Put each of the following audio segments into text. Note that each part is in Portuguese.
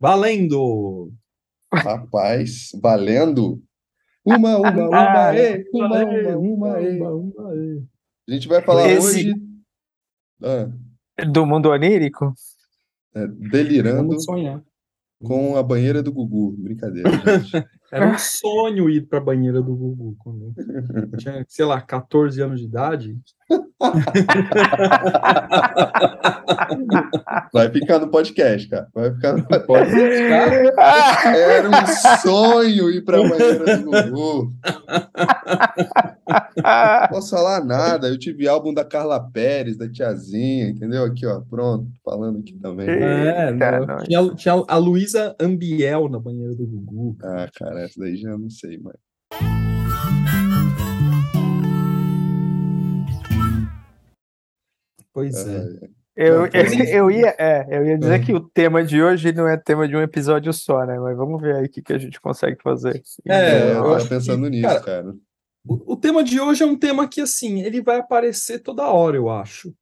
Valendo! Rapaz, valendo! Uma, uma, uma, e, uma, uma, uma, e. uma, e. A gente vai falar Esse- hoje ah, Do mundo onírico? é, delirando Vamos sonhar. com a banheira do Gugu. Brincadeira, gente. Era um sonho ir pra banheira do Gugu quando eu tinha, sei lá, 14 anos de idade. Vai ficar no podcast, cara. Vai ficar no Pode deixar. Era um sonho ir pra banheira do Gugu. Não posso falar nada. Eu tive álbum da Carla Pérez, da Tiazinha, entendeu? Aqui, ó, pronto, falando aqui também. É, não. Tinha, tinha a Luísa Ambiel na banheira do Gugu. Ah, cara, essa daí já não sei, mas. Pois é. Eu, eu, eu ia, é, eu ia dizer Ah. que o tema de hoje não é tema de um episódio só, né? Mas vamos ver aí o que, que a gente consegue fazer. É, eu eu tava acho que, pensando nisso, cara, cara. O, o tema de hoje é um tema que, assim, ele vai aparecer toda hora, eu acho.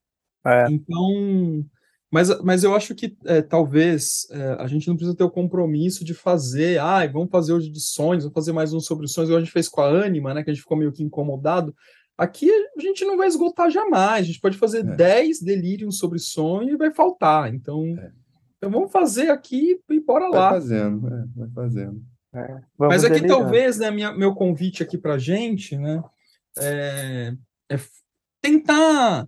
É. Então, mas, mas eu acho que é, talvez é, a gente não precisa ter o compromisso de fazer, ah, vamos fazer hoje de sonhos, vamos fazer mais um sobre sonhos, igual a gente fez com a Anima, né, que a gente ficou meio que incomodado. Aqui a gente não vai esgotar jamais, a gente pode fazer É. 10 delírios sobre sonho e vai faltar. Então, É. então vamos fazer aqui e bora Vai lá. fazendo, é, vai fazendo. Vamos Mas aqui delirar. talvez, né, minha, meu convite aqui para gente, né, é, é tentar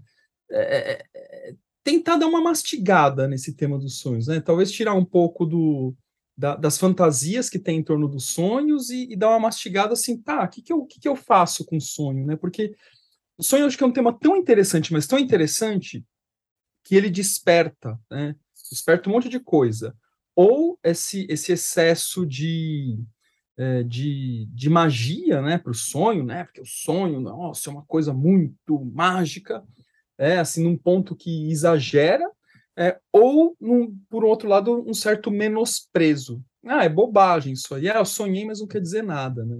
é, é, é, tentar dar uma mastigada nesse tema dos sonhos, né? Talvez tirar um pouco do, da- das fantasias que tem em torno dos sonhos e, e dar uma mastigada assim, tá? O que que eu, que que eu faço com o sonho, né? Porque o sonho acho que é um tema tão interessante, mas tão interessante que ele desperta, né? Desperta um monte de coisa. Ou esse, esse excesso de, é, de, de magia, né, para o sonho, né? Porque o sonho, nossa, é uma coisa muito mágica, é assim, num ponto que exagera, é, ou, num, por outro lado, um certo menosprezo. Ah, é bobagem isso aí. Ah, eu sonhei, mas não quer dizer nada, né?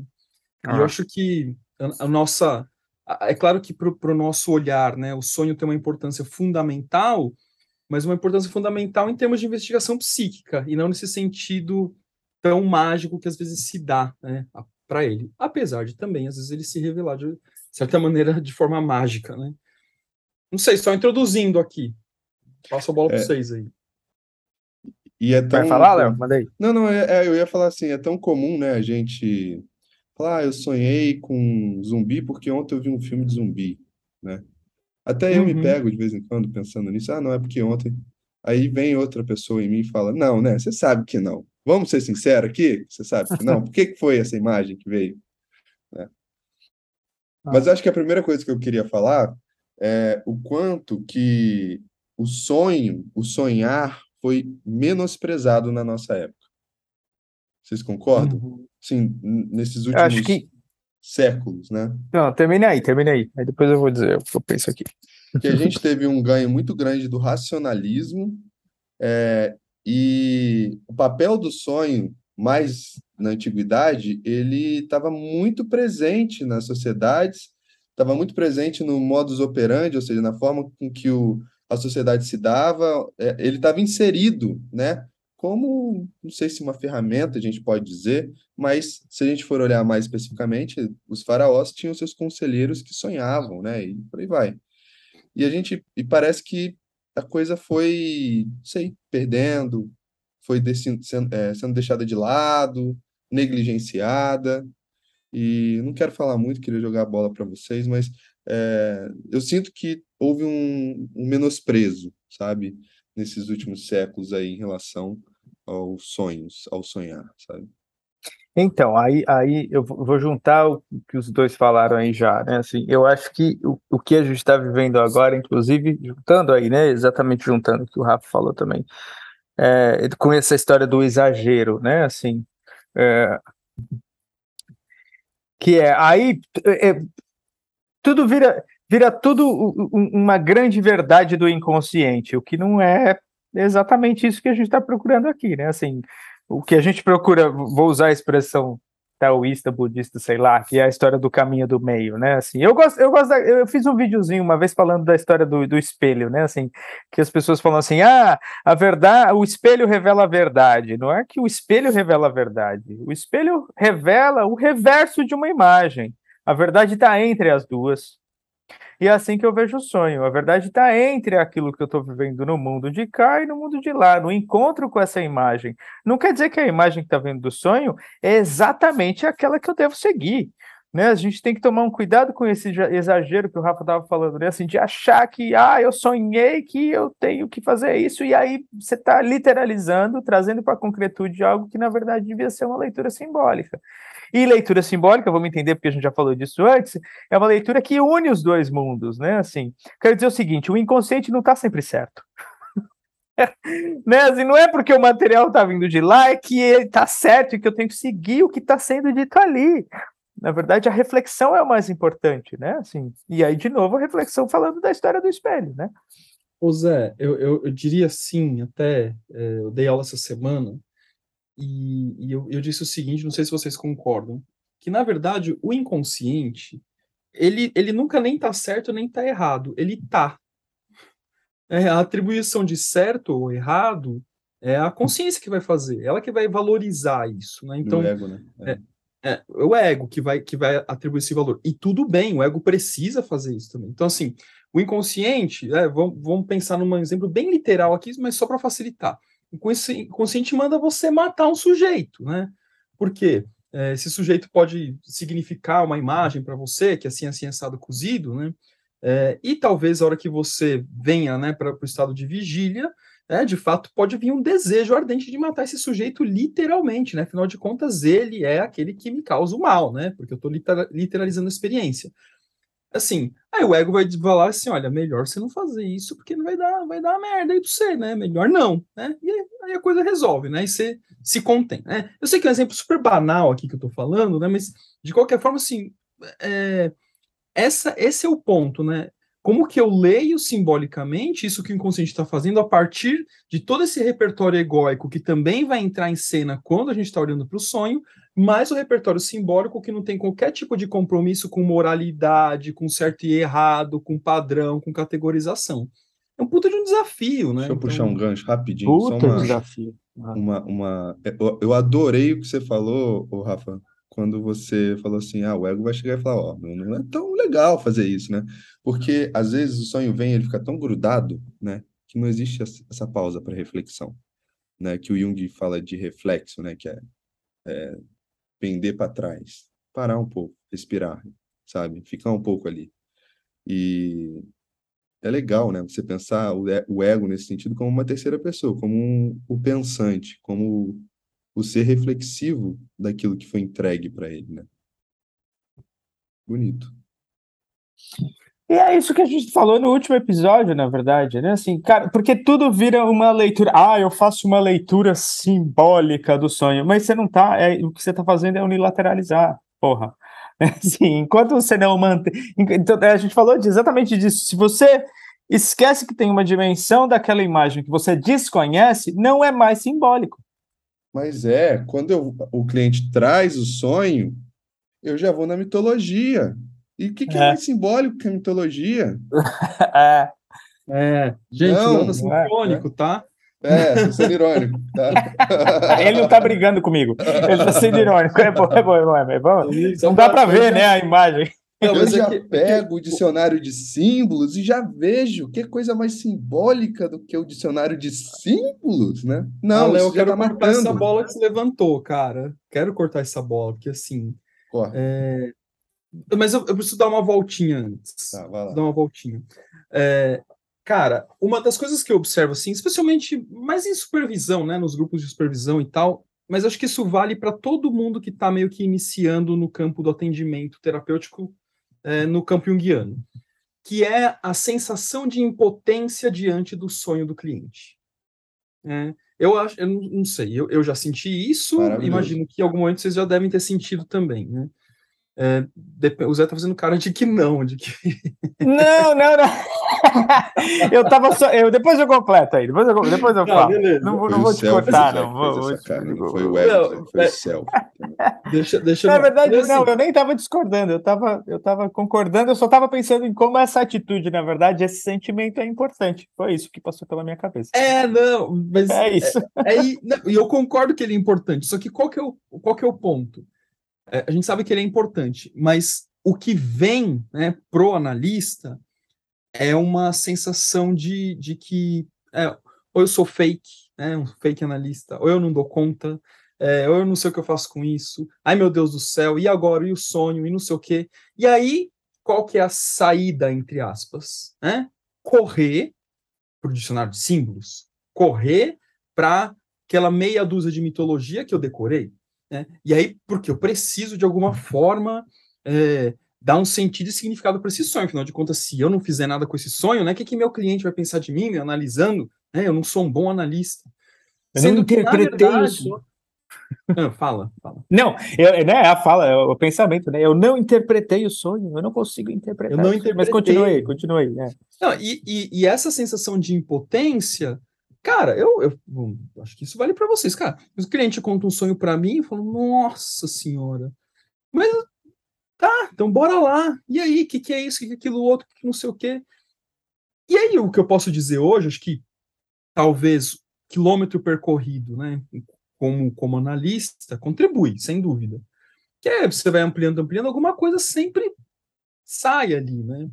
E eu Ah. acho que a, a nossa. a- É claro que para o nosso olhar, né, o sonho tem uma importância fundamental, mas uma importância fundamental em termos de investigação psíquica, e não nesse sentido tão mágico que às vezes se dá né, para ele. Apesar de também, às vezes, ele se revelar de certa maneira de forma mágica. Né? Não sei, só introduzindo aqui. Passo a bola para É. vocês aí. E é tão. Vai falar, Léo? Manda aí. Não, não, é- é, eu ia falar assim, é tão comum, né, a gente falar, ah, eu sonhei com zumbi porque ontem eu vi um filme de zumbi, né? Até eu me Uhum. pego de vez em quando pensando nisso, ah, não, é porque ontem. Aí vem outra pessoa em mim e fala, não, né, você sabe que não. Vamos ser sinceros aqui? Você sabe que não? Por que que foi essa imagem que veio? Né? Mas acho que a primeira coisa que eu queria falar é o quanto que o sonho, o sonhar, foi menosprezado na nossa época. Vocês concordam? Uhum. Sim, nesses últimos que. séculos, né? Não, termine aí, termine aí. Aí depois eu vou dizer o que eu penso aqui. Que a gente teve um ganho muito grande do racionalismo, é, e o papel do sonho, mais na antiguidade, ele estava muito presente nas sociedades, estava muito presente no modus operandi, ou seja, na forma com que o, a sociedade se dava, é, ele estava inserido, né? Como, não sei se uma ferramenta a gente pode dizer, mas se a gente for olhar mais especificamente, os faraós tinham seus conselheiros que sonhavam, né? E por aí vai. E a gente, e parece que a coisa foi, sei, perdendo, foi sendo, é, sendo deixada de lado, negligenciada. E não quero falar muito, queria jogar a bola para vocês, mas é, eu sinto que houve um, um menosprezo, sabe, nesses últimos séculos aí em relação aos sonhos, ao sonhar, sabe? Então, aí, aí eu vou juntar o que os dois falaram aí já, né? Assim, eu acho que o, o que a gente está vivendo agora, inclusive, juntando aí, né? Exatamente juntando o que o Rafa falou também, é, com essa história do exagero, né? Assim, é, que é aí é, tudo vira vira tudo uma grande verdade do inconsciente, o que não é exatamente isso que a gente está procurando aqui, né? Assim, o que a gente procura, vou usar a expressão taoísta, budista, sei lá, que é a história do caminho do meio, né? Assim, eu gosto, eu gosto, da, eu fiz um videozinho uma vez falando da história do, do espelho, né? Assim, que as pessoas falam assim, ah, a verdade, o espelho revela a verdade. Não é que o espelho revela a verdade, o espelho revela o reverso de uma imagem. A verdade está entre as duas. E é assim que eu vejo o sonho. A verdade está entre aquilo que eu estou vivendo no mundo de cá e no mundo de lá, no encontro com essa imagem. Não quer dizer que a imagem que está vendo do sonho é exatamente aquela que eu devo seguir. Né? A gente tem que tomar um cuidado com esse exagero que o Rafa estava falando, né? assim, de achar que ah, eu sonhei que eu tenho que fazer isso, e aí você está literalizando, trazendo para a concretude algo que na verdade devia ser uma leitura simbólica. E leitura simbólica, vamos entender porque a gente já falou disso antes, é uma leitura que une os dois mundos, né? Assim, quero dizer o seguinte: o inconsciente não está sempre certo. né? Assim, não é porque o material está vindo de lá é que ele está certo e que eu tenho que seguir o que está sendo dito ali. Na verdade, a reflexão é o mais importante, né? Assim, e aí, de novo, a reflexão falando da história do espelho, né? Ô Zé, eu, eu, eu diria sim, até é, eu dei aula essa semana, e, e eu, eu, disse o seguinte, não sei se vocês concordam, que na verdade o inconsciente, ele, ele nunca nem está certo nem está errado, ele está. É, a atribuição de certo ou errado é a consciência que vai fazer, ela que vai valorizar isso, né? Então, o ego, né? É. É, é, o ego que vai, que vai atribuir esse valor. E tudo bem, o ego precisa fazer isso também. Então, assim, o inconsciente, é, vamos, vamos pensar num exemplo bem literal aqui, mas só para facilitar o inconsciente manda você matar um sujeito, né? Por quê? É, esse sujeito pode significar uma imagem para você, que é assim, assim, assado cozido, né? É, e talvez a hora que você venha né, para o estado de vigília, é, de fato pode vir um desejo ardente de matar esse sujeito literalmente, né? Afinal de contas, ele é aquele que me causa o mal, né? Porque eu estou literalizando a experiência assim, aí o ego vai falar assim, olha, melhor você não fazer isso, porque não vai dar, vai dar merda aí pra você, né? Melhor não, né? E aí a coisa resolve, né? E você se contém, né? Eu sei que é um exemplo super banal aqui que eu tô falando, né? Mas, de qualquer forma, assim, é, essa, esse é o ponto, né? Como que eu leio simbolicamente isso que o inconsciente está fazendo a partir de todo esse repertório egóico que também vai entrar em cena quando a gente está olhando para o sonho, mais o repertório simbólico que não tem qualquer tipo de compromisso com moralidade, com certo e errado, com padrão, com categorização. É um puta de um desafio, né? Deixa eu então... puxar um gancho rapidinho. Puta uma, desafio. Uma, uma, eu, eu adorei o que você falou, Rafa, quando você falou assim, ah, o ego vai chegar e falar, ó, oh, não é tão legal fazer isso, né? Porque às vezes o sonho vem, ele fica tão grudado, né, que não existe essa pausa para reflexão, né? Que o Jung fala de reflexo, né, que é, é pender para trás, parar um pouco, respirar, sabe? Ficar um pouco ali. E é legal, né? Você pensar o ego nesse sentido como uma terceira pessoa, como um, o pensante, como o ser reflexivo daquilo que foi entregue para ele, né? Bonito. E é isso que a gente falou no último episódio, na verdade, né? Assim, cara, porque tudo vira uma leitura. Ah, eu faço uma leitura simbólica do sonho, mas você não tá. É, o que você tá fazendo é unilateralizar, porra. Assim, enquanto você não mantém. Então, a gente falou exatamente disso. Se você esquece que tem uma dimensão daquela imagem que você desconhece, não é mais simbólico. Mas é, quando eu, o cliente traz o sonho, eu já vou na mitologia. E o que, que é. é mais simbólico que a mitologia? é. É, gente, não, não é sincrônico, é, tá? É, tô sendo irônico, tá? Ele não tá brigando comigo, ele tá sendo irônico. É bom, é bom, é bom. É bom. Não dá para ver, né, a imagem. Não, eu já que, pego o dicionário de símbolos e já vejo que coisa mais simbólica do que o dicionário de símbolos, né? Não, ah, Léo, eu quero tá cortar marcando. essa bola que se levantou, cara. Quero cortar essa bola, porque assim. É, mas eu, eu, preciso dar uma voltinha antes. Tá, vai lá. Dar uma voltinha. É, cara, uma das coisas que eu observo, assim, especialmente mais em supervisão, né, nos grupos de supervisão e tal, mas acho que isso vale para todo mundo que está meio que iniciando no campo do atendimento terapêutico, é, no campo junguiano, que é a sensação de impotência diante do sonho do cliente. É, eu acho, eu não, não sei, eu, eu já senti isso, imagino que em algum momento vocês já devem ter sentido também, né? É, o Zé tá fazendo cara de que não, de que. Não, não, não. eu tava só. Eu, depois eu completo aí, depois eu, depois eu falo. Não, não, vou te cortar, não. Vou, não foi o Everton, foi o Céu. Deixa, deixa Na verdade, eu, não, eu nem tava discordando, eu tava, eu tava concordando, eu só tava pensando em como essa atitude, na verdade, esse sentimento é importante. Foi isso que passou pela minha cabeça. É, não, mas. É isso. É, é, e eu concordo que ele é importante, só que qual que é o, qual que é o ponto? É, a gente sabe que ele é importante, mas o que vem né, pro analista é uma sensação de, de que é, ou eu sou fake, né, um fake analista, ou eu não dou conta, é, ou eu não sei o que eu faço com isso, ai meu Deus do céu, e agora, e o sonho, e não sei o quê. E aí, qual que é a saída, entre aspas? Né? Correr para o dicionário de símbolos, correr para aquela meia dúzia de mitologia que eu decorei. Né? E aí, porque eu preciso, de alguma forma, é, dar um sentido e significado para esse sonho. Afinal de contas, se eu não fizer nada com esse sonho, né, o que, que meu cliente vai pensar de mim, me analisando? Né? Eu não sou um bom analista. Eu Sendo não interpretei verdade, isso. Não, fala, fala. Não, eu, né, a fala, é o pensamento, né? Eu não interpretei o sonho, eu não consigo interpretar. Eu não interpretei. Mas continuei, continuei. Né? Não, e, e, e, essa sensação de impotência Cara, eu, eu, eu acho que isso vale para vocês, cara. O cliente conta um sonho para mim e fala, nossa senhora, mas tá, então bora lá. E aí, o que, que é isso, o que, que é aquilo outro, que não sei o quê. E aí, o que eu posso dizer hoje, acho que talvez quilômetro percorrido, né, como, como analista, contribui, sem dúvida. Que é, você vai ampliando, ampliando, alguma coisa sempre sai ali, né?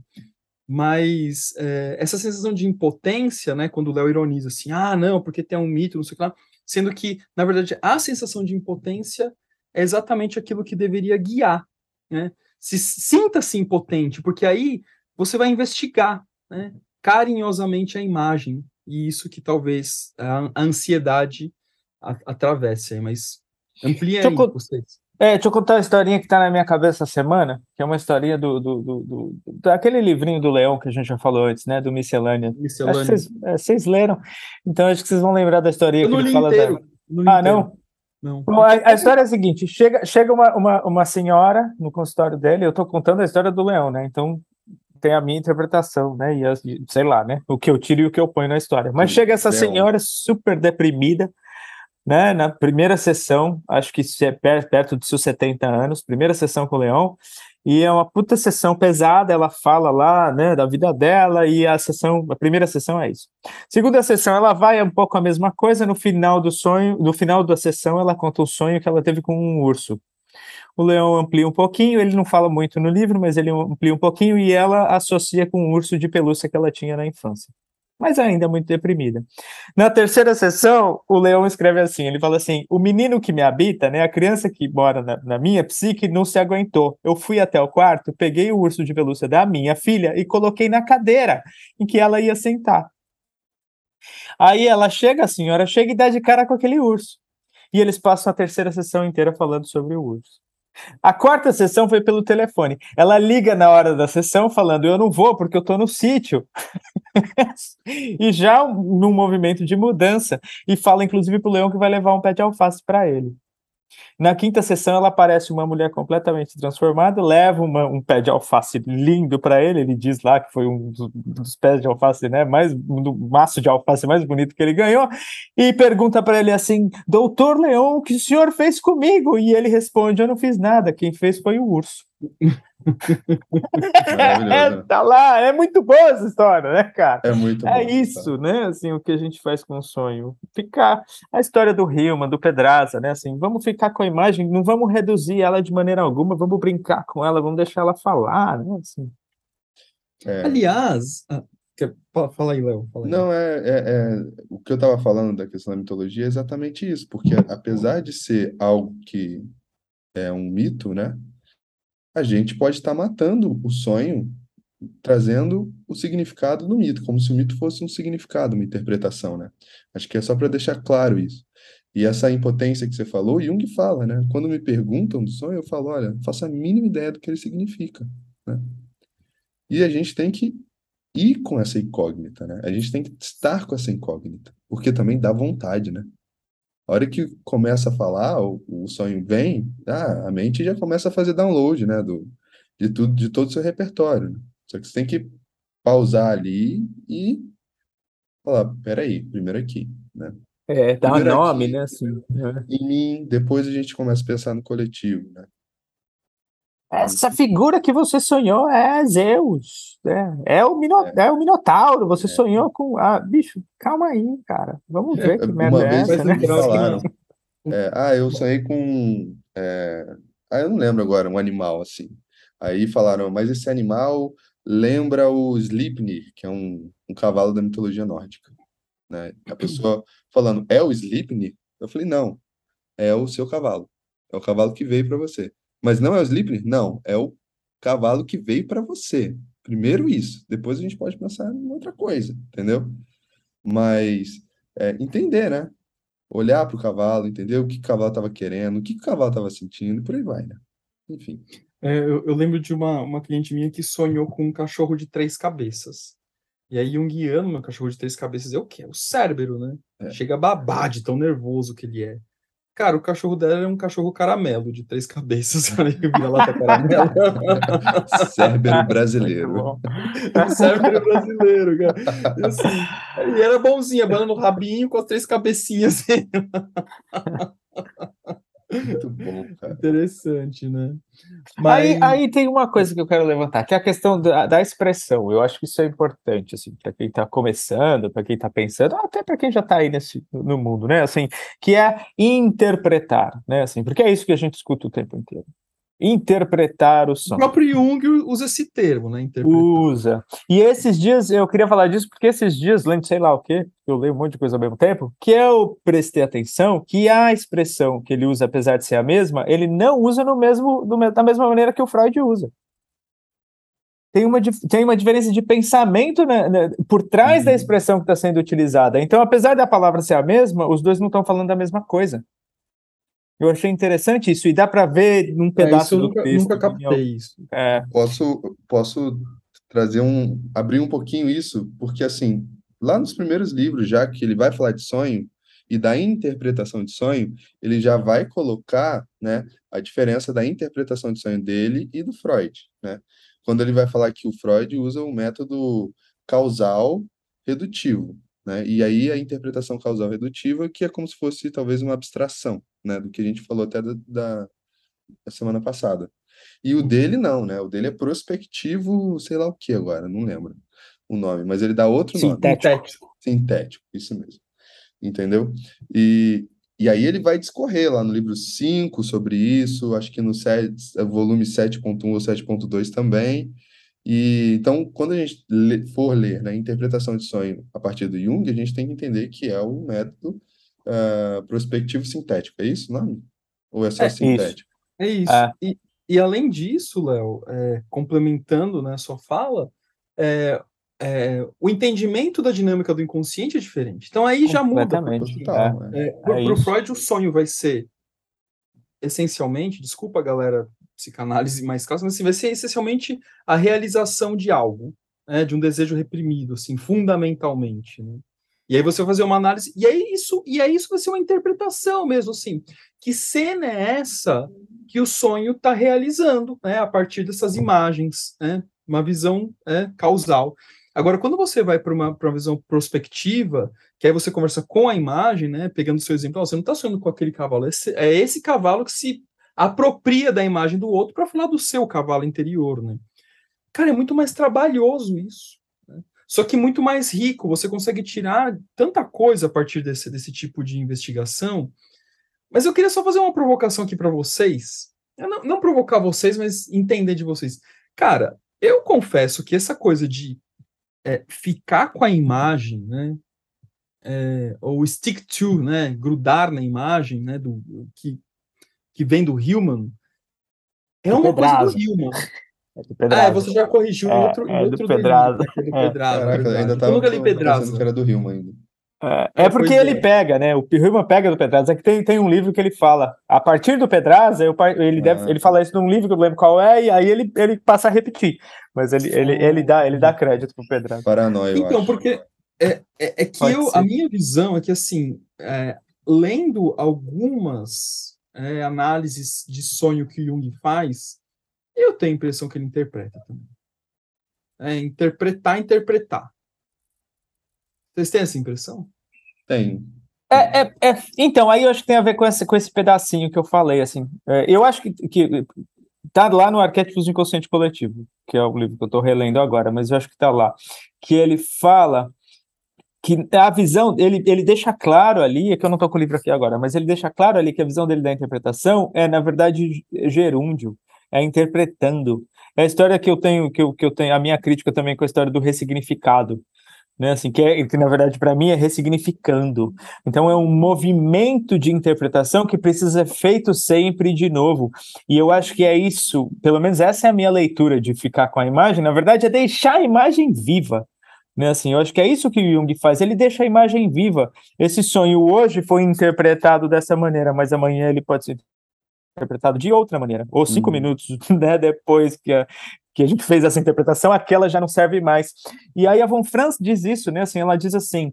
Mas é, essa sensação de impotência, né, quando o Léo ironiza assim, ah, não, porque tem um mito, não sei o que lá, sendo que, na verdade, a sensação de impotência é exatamente aquilo que deveria guiar, né? Se sinta-se impotente, porque aí você vai investigar, né, carinhosamente a imagem, e isso que talvez a, a ansiedade a, atravesse, mas amplia aí vocês. É, deixa eu contar uma historinha que está na minha cabeça essa semana, que é uma historinha do, do, do, do, daquele livrinho do Leão que a gente já falou antes, né? Do Miscelânea. Miscelânea. Vocês, é, vocês, leram, então acho que vocês vão lembrar da historinha eu que ele fala inteiro, da... Ah, não? Não. Bom, a, a, história é a seguinte: chega, chega uma, uma, uma senhora no consultório dele, eu estou contando a história do Leão, né? Então tem a minha interpretação, né? E as, sei lá, né? O que eu tiro e o que eu ponho na história. Mas chega essa senhora super deprimida né, na primeira sessão, acho que é perto dos seus 70 anos, primeira sessão com o Leão, e é uma puta sessão pesada, ela fala lá, né, da vida dela, e a sessão, a primeira sessão é isso. Segunda sessão, ela vai um pouco a mesma coisa, no final do sonho, no final da sessão, ela conta um sonho que ela teve com um urso. O leão amplia um pouquinho, ele não fala muito no livro, mas ele amplia um pouquinho, e ela associa com um urso de pelúcia que ela tinha na infância mas ainda muito deprimida. Na terceira sessão, o Leão escreve assim: ele fala assim, o menino que me habita, né, a criança que mora na, na, minha psique, não se aguentou. Eu fui até o quarto, peguei o urso de pelúcia da minha filha e coloquei na cadeira em que ela ia sentar. Aí ela chega, a senhora chega e dá de cara com aquele urso. E eles passam a terceira sessão inteira falando sobre o urso. A quarta sessão foi pelo telefone. Ela liga na hora da sessão falando: Eu não vou porque eu estou no sítio. e já num movimento de mudança. E fala, inclusive, para o Leão que vai levar um pé de alface para ele. Na quinta sessão, ela aparece uma mulher completamente transformada, leva uma, um pé de alface lindo para ele. Ele diz lá que foi um dos, dos pés de alface, né, mais do maço de alface mais bonito que ele ganhou, e pergunta para ele assim: Doutor Leão, o que o senhor fez comigo? E ele responde: Eu não fiz nada, quem fez foi o urso. É, tá lá, é muito boa essa história, né, cara? É muito É isso, né? Assim, o que a gente faz com o sonho. Ficar a história do Hillman, do Pedraza, né? Assim, vamos ficar com a imagem, não vamos reduzir ela de maneira alguma, vamos brincar com ela, vamos deixar ela falar, né? Assim. É... Aliás, ah, fala aí, Léo. Não, é, é, é, o que eu estava falando da questão da mitologia é exatamente isso, porque apesar de ser algo que é um mito, né? A gente pode estar matando o sonho, trazendo o significado do mito, como se o mito fosse um significado, uma interpretação, né? Acho que é só para deixar claro isso. E essa impotência que você falou, Jung fala, né? Quando me perguntam do sonho, eu falo, olha, não faço a mínima ideia do que ele significa, né? E a gente tem que ir com essa incógnita, né? A gente tem que estar com essa incógnita, porque também dá vontade, né? A hora que começa a falar, o, o sonho vem, ah, a mente já começa a fazer download, né, do, de tudo, de todo o seu repertório. Né? Só que você tem que pausar ali e falar, peraí, primeiro aqui, né? É, dar Primeiro nome, aqui, né? Assim, em mim, depois a gente começa a pensar no coletivo, né? Essa figura que você sonhou é Zeus, é, é, o, Mino, é. o Minotauro. Você É. sonhou com. Ah, bicho, calma aí, cara. Vamos ver que Uma merda é vez essa, né? Falaram, é, ah, eu sonhei com, é, ah, eu não lembro agora, um animal assim. Aí falaram, mas esse animal lembra o Sleipnir, que é um, um cavalo da mitologia nórdica, né? A pessoa falando, é o Sleipnir? Eu falei, não, é o seu cavalo, é o cavalo que veio para você. Mas não é o Sleipnir? Não, é o cavalo que veio para você. Primeiro isso, depois a gente pode pensar em outra coisa, entendeu? Mas é, entender, né? Olhar para o cavalo, entender o que o cavalo estava querendo, o que o cavalo estava sentindo, e por aí vai, né? Enfim. É, eu, eu lembro de uma, uma cliente minha que sonhou com um cachorro de três cabeças. E aí, um guiando meu cachorro de três cabeças é o quê? O Cérbero, né? É. Chega a babar de tão nervoso que ele é. Cara, o cachorro dela é um cachorro caramelo de três cabeças. Vira-lata caramelo. Cérbero brasileiro. Cérbero brasileiro, cara. E, assim, e era bonzinho, abanando o rabinho com as três cabecinhas. Muito bom, cara. Interessante, né? Aí, Mas, aí tem uma coisa que eu quero levantar, que é a questão da, da expressão. Eu acho que isso é importante, assim, para quem está começando, para quem está pensando, até para quem já está aí nesse, no mundo, né? Assim, que é interpretar, né? Assim, porque é isso que a gente escuta o tempo inteiro. Interpretar o o som. próprio Jung usa esse termo, né? Interpretar. Usa. E esses dias, eu queria falar disso, porque esses dias, lendo sei lá o quê, eu leio um monte de coisa ao mesmo tempo, que eu prestei atenção que a expressão que ele usa, apesar de ser a mesma, ele não usa no mesmo, me- da mesma maneira que o Freud usa. Tem uma, tem uma diferença de pensamento né, né, por trás da Uhum. expressão que está sendo utilizada. Então, apesar da palavra ser a mesma, os dois não estão falando da mesma coisa. Eu achei interessante isso, e dá para ver num É, pedaço isso eu do nunca, texto. nunca captei isso. é, Posso, posso trazer um, abrir um pouquinho isso, porque assim, lá nos primeiros livros, já que ele vai falar de sonho e da interpretação de sonho, ele já vai colocar, né, a diferença da interpretação de sonho dele e do Freud, né? Quando ele vai falar que o Freud usa o método causal redutivo, né? E aí a interpretação causal redutiva, que é como se fosse talvez uma abstração, né, do que a gente falou até da, da da semana passada. E o dele não, né? O dele é prospectivo, sei lá o que agora, não lembro o nome, mas ele dá outro nome. Sintético. Sintético, isso mesmo. Entendeu? E, e aí ele vai discorrer lá no livro 5 sobre isso, acho que no set, volume 7.1 ou 7.2 também. E então, quando a gente for ler né, interpretação de sonho a partir do Jung, a gente tem que entender que é o método ah, prospectivo sintético. É isso o nome? Ou é só É, isso. sintético? É isso. É. E, e além disso, Léo, é, complementando né, a sua fala, é, é, o entendimento da dinâmica do inconsciente é diferente. Então aí já muda. Completamente. porque, Total, é. é, É isso. Freud, o sonho vai ser essencialmente, desculpa, galera, psicanálise mais clássica, mas assim, vai ser essencialmente a realização de algo, né, de um desejo reprimido, assim, fundamentalmente, né? E aí você vai fazer uma análise, e aí isso, e aí isso vai ser uma interpretação mesmo, assim, que cena é essa que o sonho está realizando, né, a partir dessas imagens, né, uma visão é, causal. Agora, quando você vai para uma, uma visão prospectiva, que aí você conversa com a imagem, né, pegando o seu exemplo, você não está sonhando com aquele cavalo, esse- é esse cavalo que se apropria da imagem do outro para falar do seu cavalo interior, né? Cara, é muito mais trabalhoso isso. Só que muito mais rico, você consegue tirar tanta coisa a partir desse, desse tipo de investigação. Mas eu queria só fazer uma provocação aqui para vocês. Não, não provocar vocês, mas entender de vocês. Cara, eu confesso que essa coisa de é, ficar com a imagem, né? é, ou stick to, né? Grudar na imagem, né? Do, que, que vem do Hillman, é uma coisa do. Hillman. É do Ah, Pedraza. você já corrigiu em É, outro, é do outro Pedraza. delírio, que é do É. Pedraza, Caraca, ainda Eu tava nunca li que Pedraza. era do Rio ainda. É, É, é porque ele é. pega, né? O Hillman pega do Pedraza. É que tem, tem um livro que ele fala. A partir do Pedraza, eu ele, deve, Ah, ele fala isso num livro que eu não lembro qual é, e aí ele, ele passa a repetir. Mas ele, ele, ele, dá, ele dá crédito pro Pedraza. Paranoia, Então, acho. porque é, é, é que Pode eu, ser. a minha visão é que assim, é, lendo algumas é, análises de sonho que Jung faz, eu tenho a impressão que ele interpreta também. É, interpretar, interpretar. Vocês têm essa impressão? Tem. É, é, é, então, aí eu acho que tem a ver com esse, com esse pedacinho que eu falei, assim. É, eu acho que, que tá lá no Arquétipos do Inconsciente Coletivo, que é o livro que eu estou relendo agora, mas eu acho que está lá, que ele fala que a visão, ele, ele deixa claro ali, é que eu não estou com o livro aqui agora, mas ele deixa claro ali que a visão dele da interpretação é, na verdade, gerúndio, é interpretando. É a história que eu tenho, que eu, que eu tenho, a minha crítica também com a história do ressignificado, né? Assim, que, é, que na verdade para mim é ressignificando. Então é um movimento de interpretação que precisa ser feito sempre de novo. E eu acho que é isso, pelo menos essa é a minha leitura de ficar com a imagem, na verdade é deixar a imagem viva. Né, assim, eu acho que é isso que Jung faz, ele deixa a imagem viva. Esse sonho hoje foi interpretado dessa maneira, mas amanhã ele pode ser interpretado de outra maneira, ou cinco uhum. minutos né, depois que a, que a gente fez essa interpretação, aquela já não serve mais. E aí a Von Franz diz isso, né? Assim, ela diz assim,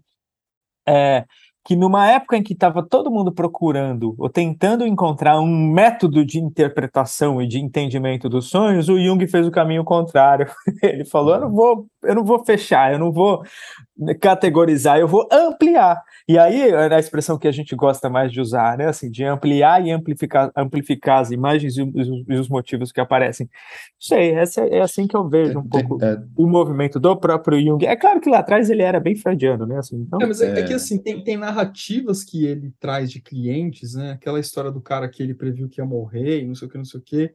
é, que numa época em que estava todo mundo procurando ou tentando encontrar um método de interpretação e de entendimento dos sonhos, o Jung fez o caminho contrário. Ele falou: eu não vou, eu não vou fechar, eu não vou categorizar, eu vou ampliar. E aí é a expressão que a gente gosta mais de usar, né? Assim, de ampliar e amplificar, amplificar as imagens e os, e os motivos que aparecem. Sei, essa, é assim que eu vejo um pouco é, o movimento do próprio Jung. É claro que lá atrás ele era bem freudiano, né? Assim, então... É, mas é, é, que assim, tem, tem narrativas que ele traz de clientes, né? Aquela história do cara que ele previu que ia morrer e não sei o que, não sei o que.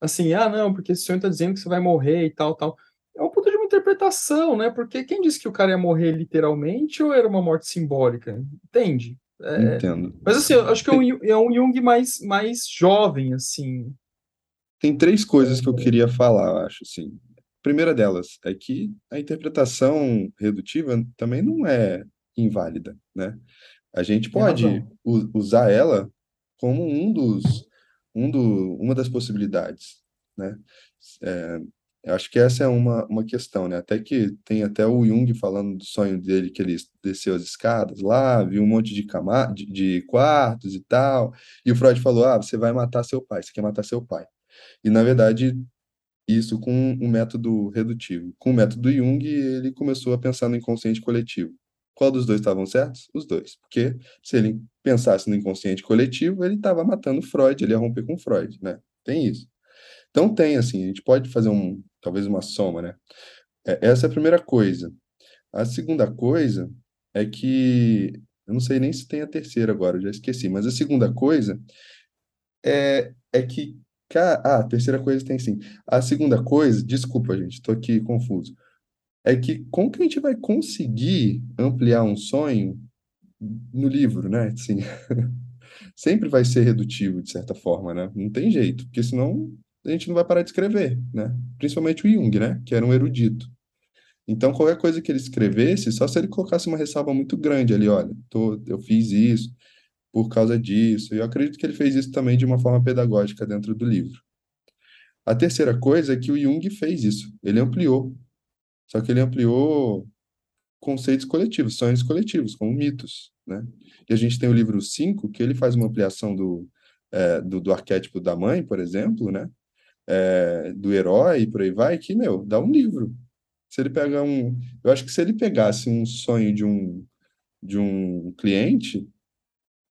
Assim, ah, não, porque esse sonho tá dizendo que você vai morrer e tal, tal é um puta de uma interpretação, né? Porque quem disse que o cara ia morrer literalmente ou era uma morte simbólica? Entende? É, Entendo. Mas assim, eu acho que é um, é um Jung mais, mais jovem, assim. Tem três coisas que eu queria falar, eu acho, assim. A primeira delas é que a interpretação redutiva também não é inválida, né? A gente pode usar ela como um dos, um do, uma das possibilidades, né? É, eu acho que essa é uma, uma questão, né? Até que tem até o Jung falando do sonho dele, que ele desceu as escadas lá, viu um monte de, cama, de, de quartos e tal, e o Freud falou, ah, você vai matar seu pai, você quer matar seu pai. E, na verdade, isso com um método redutivo. Com o método Jung, ele começou a pensar no inconsciente coletivo. Qual dos dois estavam certos? Os dois. Porque se ele pensasse no inconsciente coletivo, ele estava matando Freud, ele ia romper com Freud, né? Tem isso. Então tem, assim, a gente pode fazer um, talvez uma soma, né? É, essa é a primeira coisa. A segunda coisa é que, eu não sei nem se tem a terceira agora, já esqueci, mas a segunda coisa é, é que, ah, a terceira coisa tem sim. A segunda coisa, desculpa, gente, estou aqui confuso, é que como que a gente vai conseguir ampliar um sonho no livro, né? Assim, sempre vai ser redutivo, de certa forma, né? Não tem jeito, porque senão a gente não vai parar de escrever, né? Principalmente o Jung, né? Que era um erudito. Então, qualquer coisa que ele escrevesse, só se ele colocasse uma ressalva muito grande ali, olha, tô, eu fiz isso por causa disso. E eu acredito que ele fez isso também de uma forma pedagógica dentro do livro. A terceira coisa é que o Jung fez isso. Ele ampliou. Só que ele ampliou conceitos coletivos, sonhos coletivos, como mitos, né? E a gente tem o livro 5, que ele faz uma ampliação do, é, do, do arquétipo da mãe, por exemplo, né? É, do herói e por aí vai, que, meu, dá um livro. Se ele pegar um. Eu acho que se ele pegasse um sonho de um, de um cliente,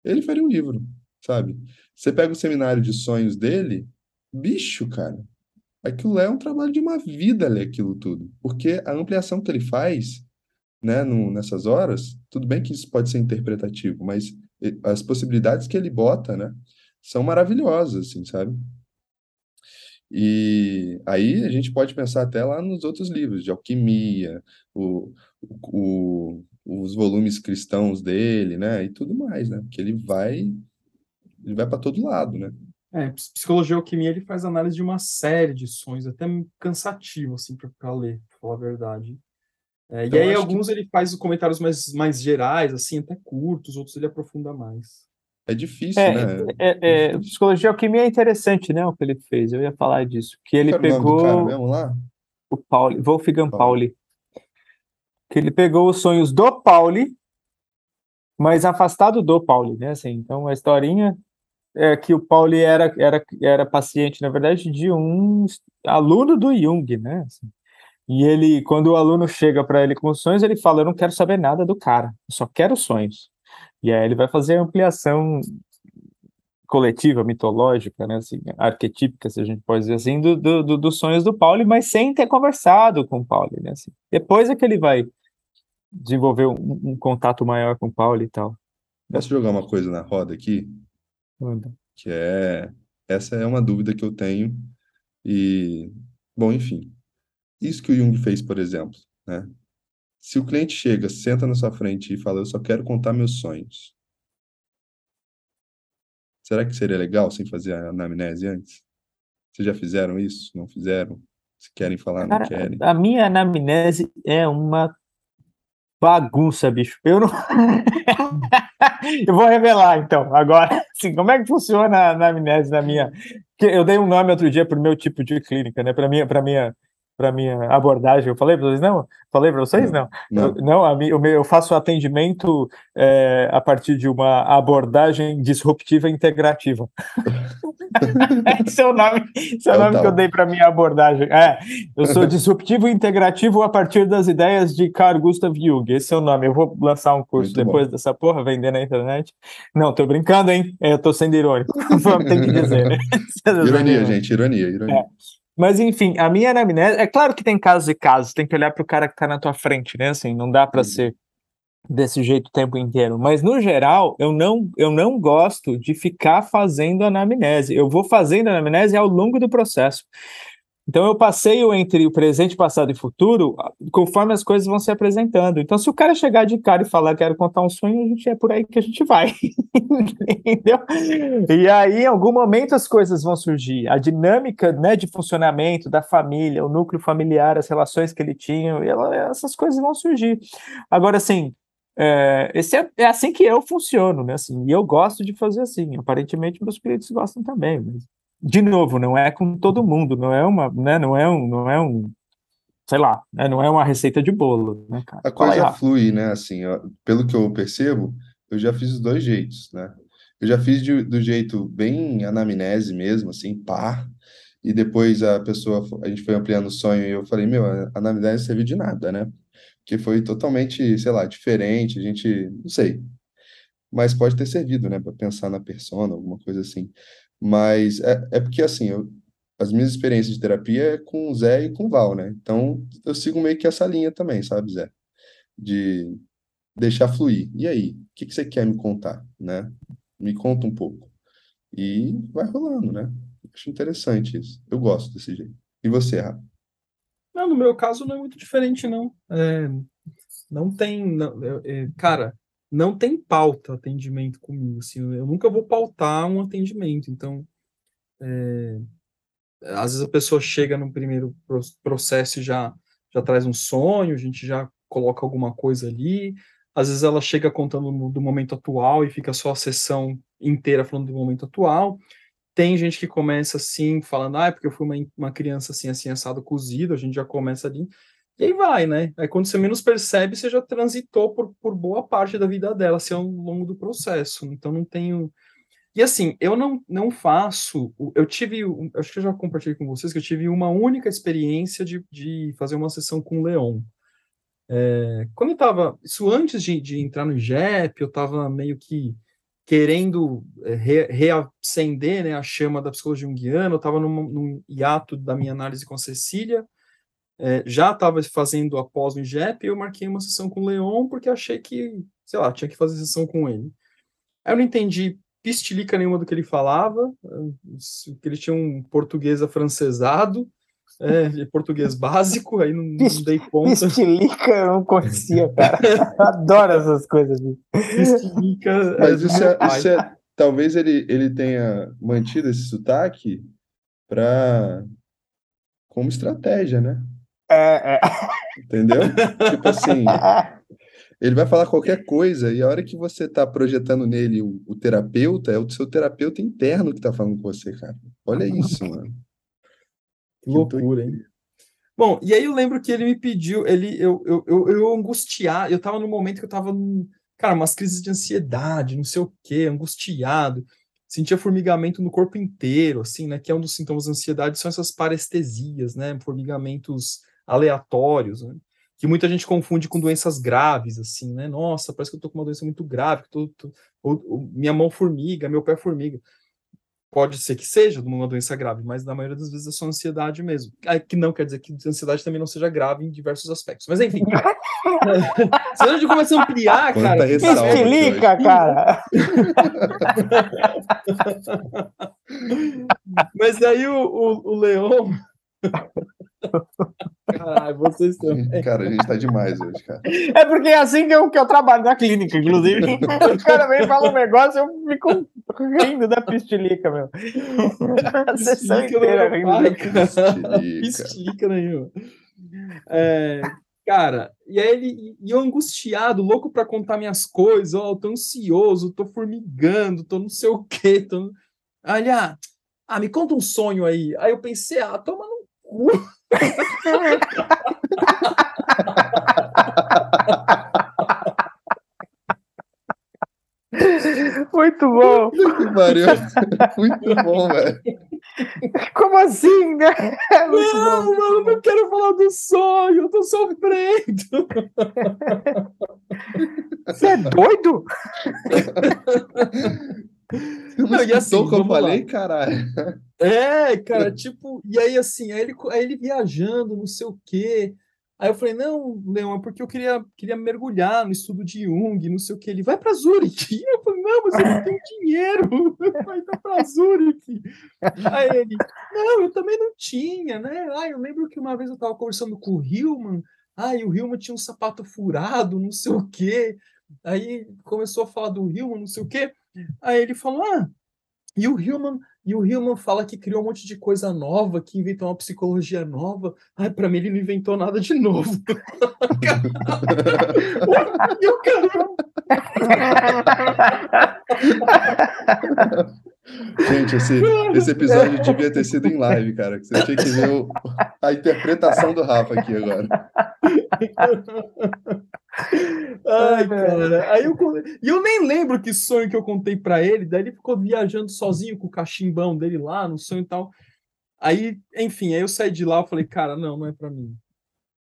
ele faria um livro, sabe? Você pega o seminário de sonhos dele, bicho, cara. Aquilo é um trabalho de uma vida ler aquilo tudo. Porque a ampliação que ele faz, né, no, nessas horas, tudo bem que isso pode ser interpretativo, mas as possibilidades que ele bota, né, são maravilhosas, assim, sabe? E aí a gente pode pensar até lá nos outros livros, de alquimia, o, o, os volumes cristãos dele, né? E tudo mais, né? Porque ele vai, ele vai para todo lado, né? É, psicologia e alquimia ele faz análise de uma série de sonhos, até cansativo, assim, para ler, para falar a verdade. É, então, e aí, alguns que... ele faz comentários mais, mais gerais, assim, até curtos, outros ele aprofunda mais. É difícil, é, né? É, é, é psicologia alquimia é interessante, né? O que ele fez. Eu ia falar disso. Que ele pegou. O, o Pauli, Wolfgang Pauli. Que ele pegou os sonhos do Pauli mas afastado do Pauli, né? Assim, então a historinha é que o Pauli era, era, era paciente, na verdade, de um aluno do Jung, né? Assim, e ele, quando o aluno chega para ele com sonhos, ele fala: Eu não quero saber nada do cara, eu só quero sonhos. E aí ele vai fazer a ampliação coletiva, mitológica, né, assim, arquetípica, se a gente pode dizer assim, do, do, dos sonhos do Paulo, mas sem ter conversado com o Paulo, né, assim. Depois é que ele vai desenvolver um, um contato maior com o Paulo e tal. Posso jogar uma coisa na roda aqui? Manda. Que é, essa é uma dúvida que eu tenho e, bom, enfim, isso que o Jung fez, por exemplo, né? Se o cliente chega, senta na sua frente e fala, eu só quero contar meus sonhos, Será que seria legal sem fazer a anamnese antes? Vocês já fizeram isso? Não fizeram? Se querem falar, Cara, não querem? A minha anamnese é uma bagunça, bicho. Eu não. eu vou revelar, então, agora. Assim, como é que funciona a anamnese na minha. Eu dei um nome outro dia para o meu tipo de clínica, né? Para minha, para minha para minha abordagem. Eu falei para vocês não? Falei para vocês não? Não, eu, não a mim, eu, faço atendimento é, a partir de uma abordagem disruptiva integrativa. esse é o nome, esse é o nome que eu dei para minha abordagem. É, eu sou disruptivo integrativo a partir das ideias de Carl Gustav Jung. Esse é o nome. Eu vou lançar um curso Muito depois bom. dessa porra, vender na internet. Não, tô brincando, hein? Eu tô sendo irônico. Tem que dizer, né? Ironia, gente, ironia, ironia. É. Mas enfim, a minha anamnese, é claro que tem casos e casos, tem que olhar para o cara que está na tua frente, né? Assim, não dá para uhum. ser desse jeito o tempo inteiro. Mas no geral, eu não, eu não gosto de ficar fazendo anamnese. Eu vou fazendo anamnese ao longo do processo. Então eu passeio entre o presente, passado e futuro conforme as coisas vão se apresentando. Então, se o cara chegar de cara e falar quero contar um sonho, a gente é por aí que a gente vai. Entendeu? E aí, em algum momento, as coisas vão surgir. A dinâmica né, de funcionamento da família, o núcleo familiar, as relações que ele tinha, ela, essas coisas vão surgir. Agora, assim, é, esse é, é, assim que eu funciono, né? Assim, e eu gosto de fazer assim. Aparentemente, meus clientes gostam também. Mas de novo, não é com todo mundo, não é uma, né, não é um, não é um, sei lá, né, não é uma receita de bolo, né, cara? A coisa flui, né, assim, ó, pelo que eu percebo, eu já fiz os dois jeitos, né? Eu já fiz de, do jeito bem anamnese mesmo, assim, pá, e depois a pessoa, a gente foi ampliando o sonho e eu falei, meu, a anamnese não serviu de nada, né? Que foi totalmente, sei lá, diferente, a gente, não sei, mas pode ter servido, né, para pensar na persona, alguma coisa assim. Mas é, é porque, assim, eu, as minhas experiências de terapia é com o Zé e com o Val, né? Então, eu sigo meio que essa linha também, sabe, Zé? De deixar fluir. E aí, o que, que você quer me contar, né? Me conta um pouco. E vai rolando, né? Acho interessante isso. Eu gosto desse jeito. E você, Rafa? Não, no meu caso não é muito diferente, não. É, não tem. Não, é, cara, não tem pauta atendimento comigo, assim, eu nunca vou pautar um atendimento, então é, às vezes a pessoa chega no primeiro processo e já, já traz um sonho, a gente já coloca alguma coisa ali, às vezes ela chega contando do momento atual e fica só a sessão inteira falando do momento atual, tem gente que começa assim, falando, ah, é porque eu fui uma, uma criança assim, assim, assado, cozido, a gente já começa ali, e aí vai, né? Aí quando você menos percebe, você já transitou por, por boa parte da vida dela, assim, ao longo do processo. Então não tenho. E assim, eu não, não faço. Eu tive. Acho que eu já compartilhei com vocês que eu tive uma única experiência de, de fazer uma sessão com o Leon. É, quando eu estava. Isso antes de, de entrar no IGEP, eu estava meio que querendo é, re, reacender né, a chama da psicologia junguiana, eu estava num, num hiato da minha análise com a Cecília é, já estava fazendo após o IGEP, eu marquei uma sessão com o Leon, porque achei que, sei lá, tinha que fazer sessão com ele. Aí eu não entendi pistilica nenhuma do que ele falava, que ele tinha um português afrancesado, é, português básico, aí não, não dei conta. Pistilica eu não conhecia, cara. Adoro essas coisas. Pistilica. É Mas isso é, isso é, talvez ele, ele tenha mantido esse sotaque para como estratégia, né? É, é. Entendeu? tipo assim, ele vai falar qualquer coisa e a hora que você tá projetando nele o, o terapeuta, é o seu terapeuta interno que tá falando com você, cara. Olha isso, mano. Que loucura, hein? Bom, e aí eu lembro que ele me pediu, ele, eu, eu, eu, eu angustiar, eu tava no momento que eu tava cara, umas crises de ansiedade, não sei o quê, angustiado, sentia formigamento no corpo inteiro, assim, né? Que é um dos sintomas da ansiedade, são essas parestesias, né? Formigamentos aleatórios, né? Que muita gente confunde com doenças graves, assim, né? Nossa, parece que eu tô com uma doença muito grave, tô, tô, ou, ou, minha mão formiga, meu pé formiga. Pode ser que seja uma doença grave, mas na maioria das vezes é só ansiedade mesmo. Que não quer dizer que a ansiedade também não seja grave em diversos aspectos. Mas enfim. se a gente começa a ampliar, cara. Explica, cara. mas aí o, o, o Leon. Caralho, vocês estão. Cara, a gente tá demais hoje, cara. É porque é assim que eu, que eu trabalho na clínica, inclusive. Os caras vêm e falam um negócio, eu fico rindo da pistilica, meu. A sessão inteira rindo da pistilica. Pistilica nenhuma. É, cara, e aí ele, e eu angustiado, louco para contar minhas coisas, ó, tô ansioso, tô formigando, tô não sei o quê. Tô... Aí, ah, ah, me conta um sonho aí. Aí eu pensei, ah, toma no cu. Muito bom. Muito bom, velho. Como assim, né? É não, bom. mano, não quero falar do sonho, eu tô sofrendo. Você é doido? Não, não e assim, que eu falei, lá. caralho. É, cara, tipo, e aí assim, aí ele, aí ele viajando, não sei o quê. Aí eu falei, não, Leão, é porque eu queria, queria mergulhar no estudo de Jung, não sei o que. Ele vai para Zurich. Eu falei, não, mas eu não tenho dinheiro. Vai para Zurich. Aí ele, não, eu também não tinha, né? Ah, eu lembro que uma vez eu estava conversando com o Hillman. Ah, e o Hillman tinha um sapato furado, não sei o quê. Aí começou a falar do Hillman, não sei o quê. Aí ele falou, ah, e o Hillman e o Hillman fala que criou um monte de coisa nova, que inventou uma psicologia nova. Ai, para mim ele não inventou nada de novo. Meu caramba! Gente, esse, esse episódio devia ter sido em live, cara. Você tinha que ver o, a interpretação do Rafa aqui agora. Ai, cara. Aí eu, e eu nem lembro que sonho que eu contei para ele. Daí ele ficou viajando sozinho com o cachimbão dele lá no sonho e tal. Aí, enfim, aí eu saí de lá e falei, cara, não, não é para mim.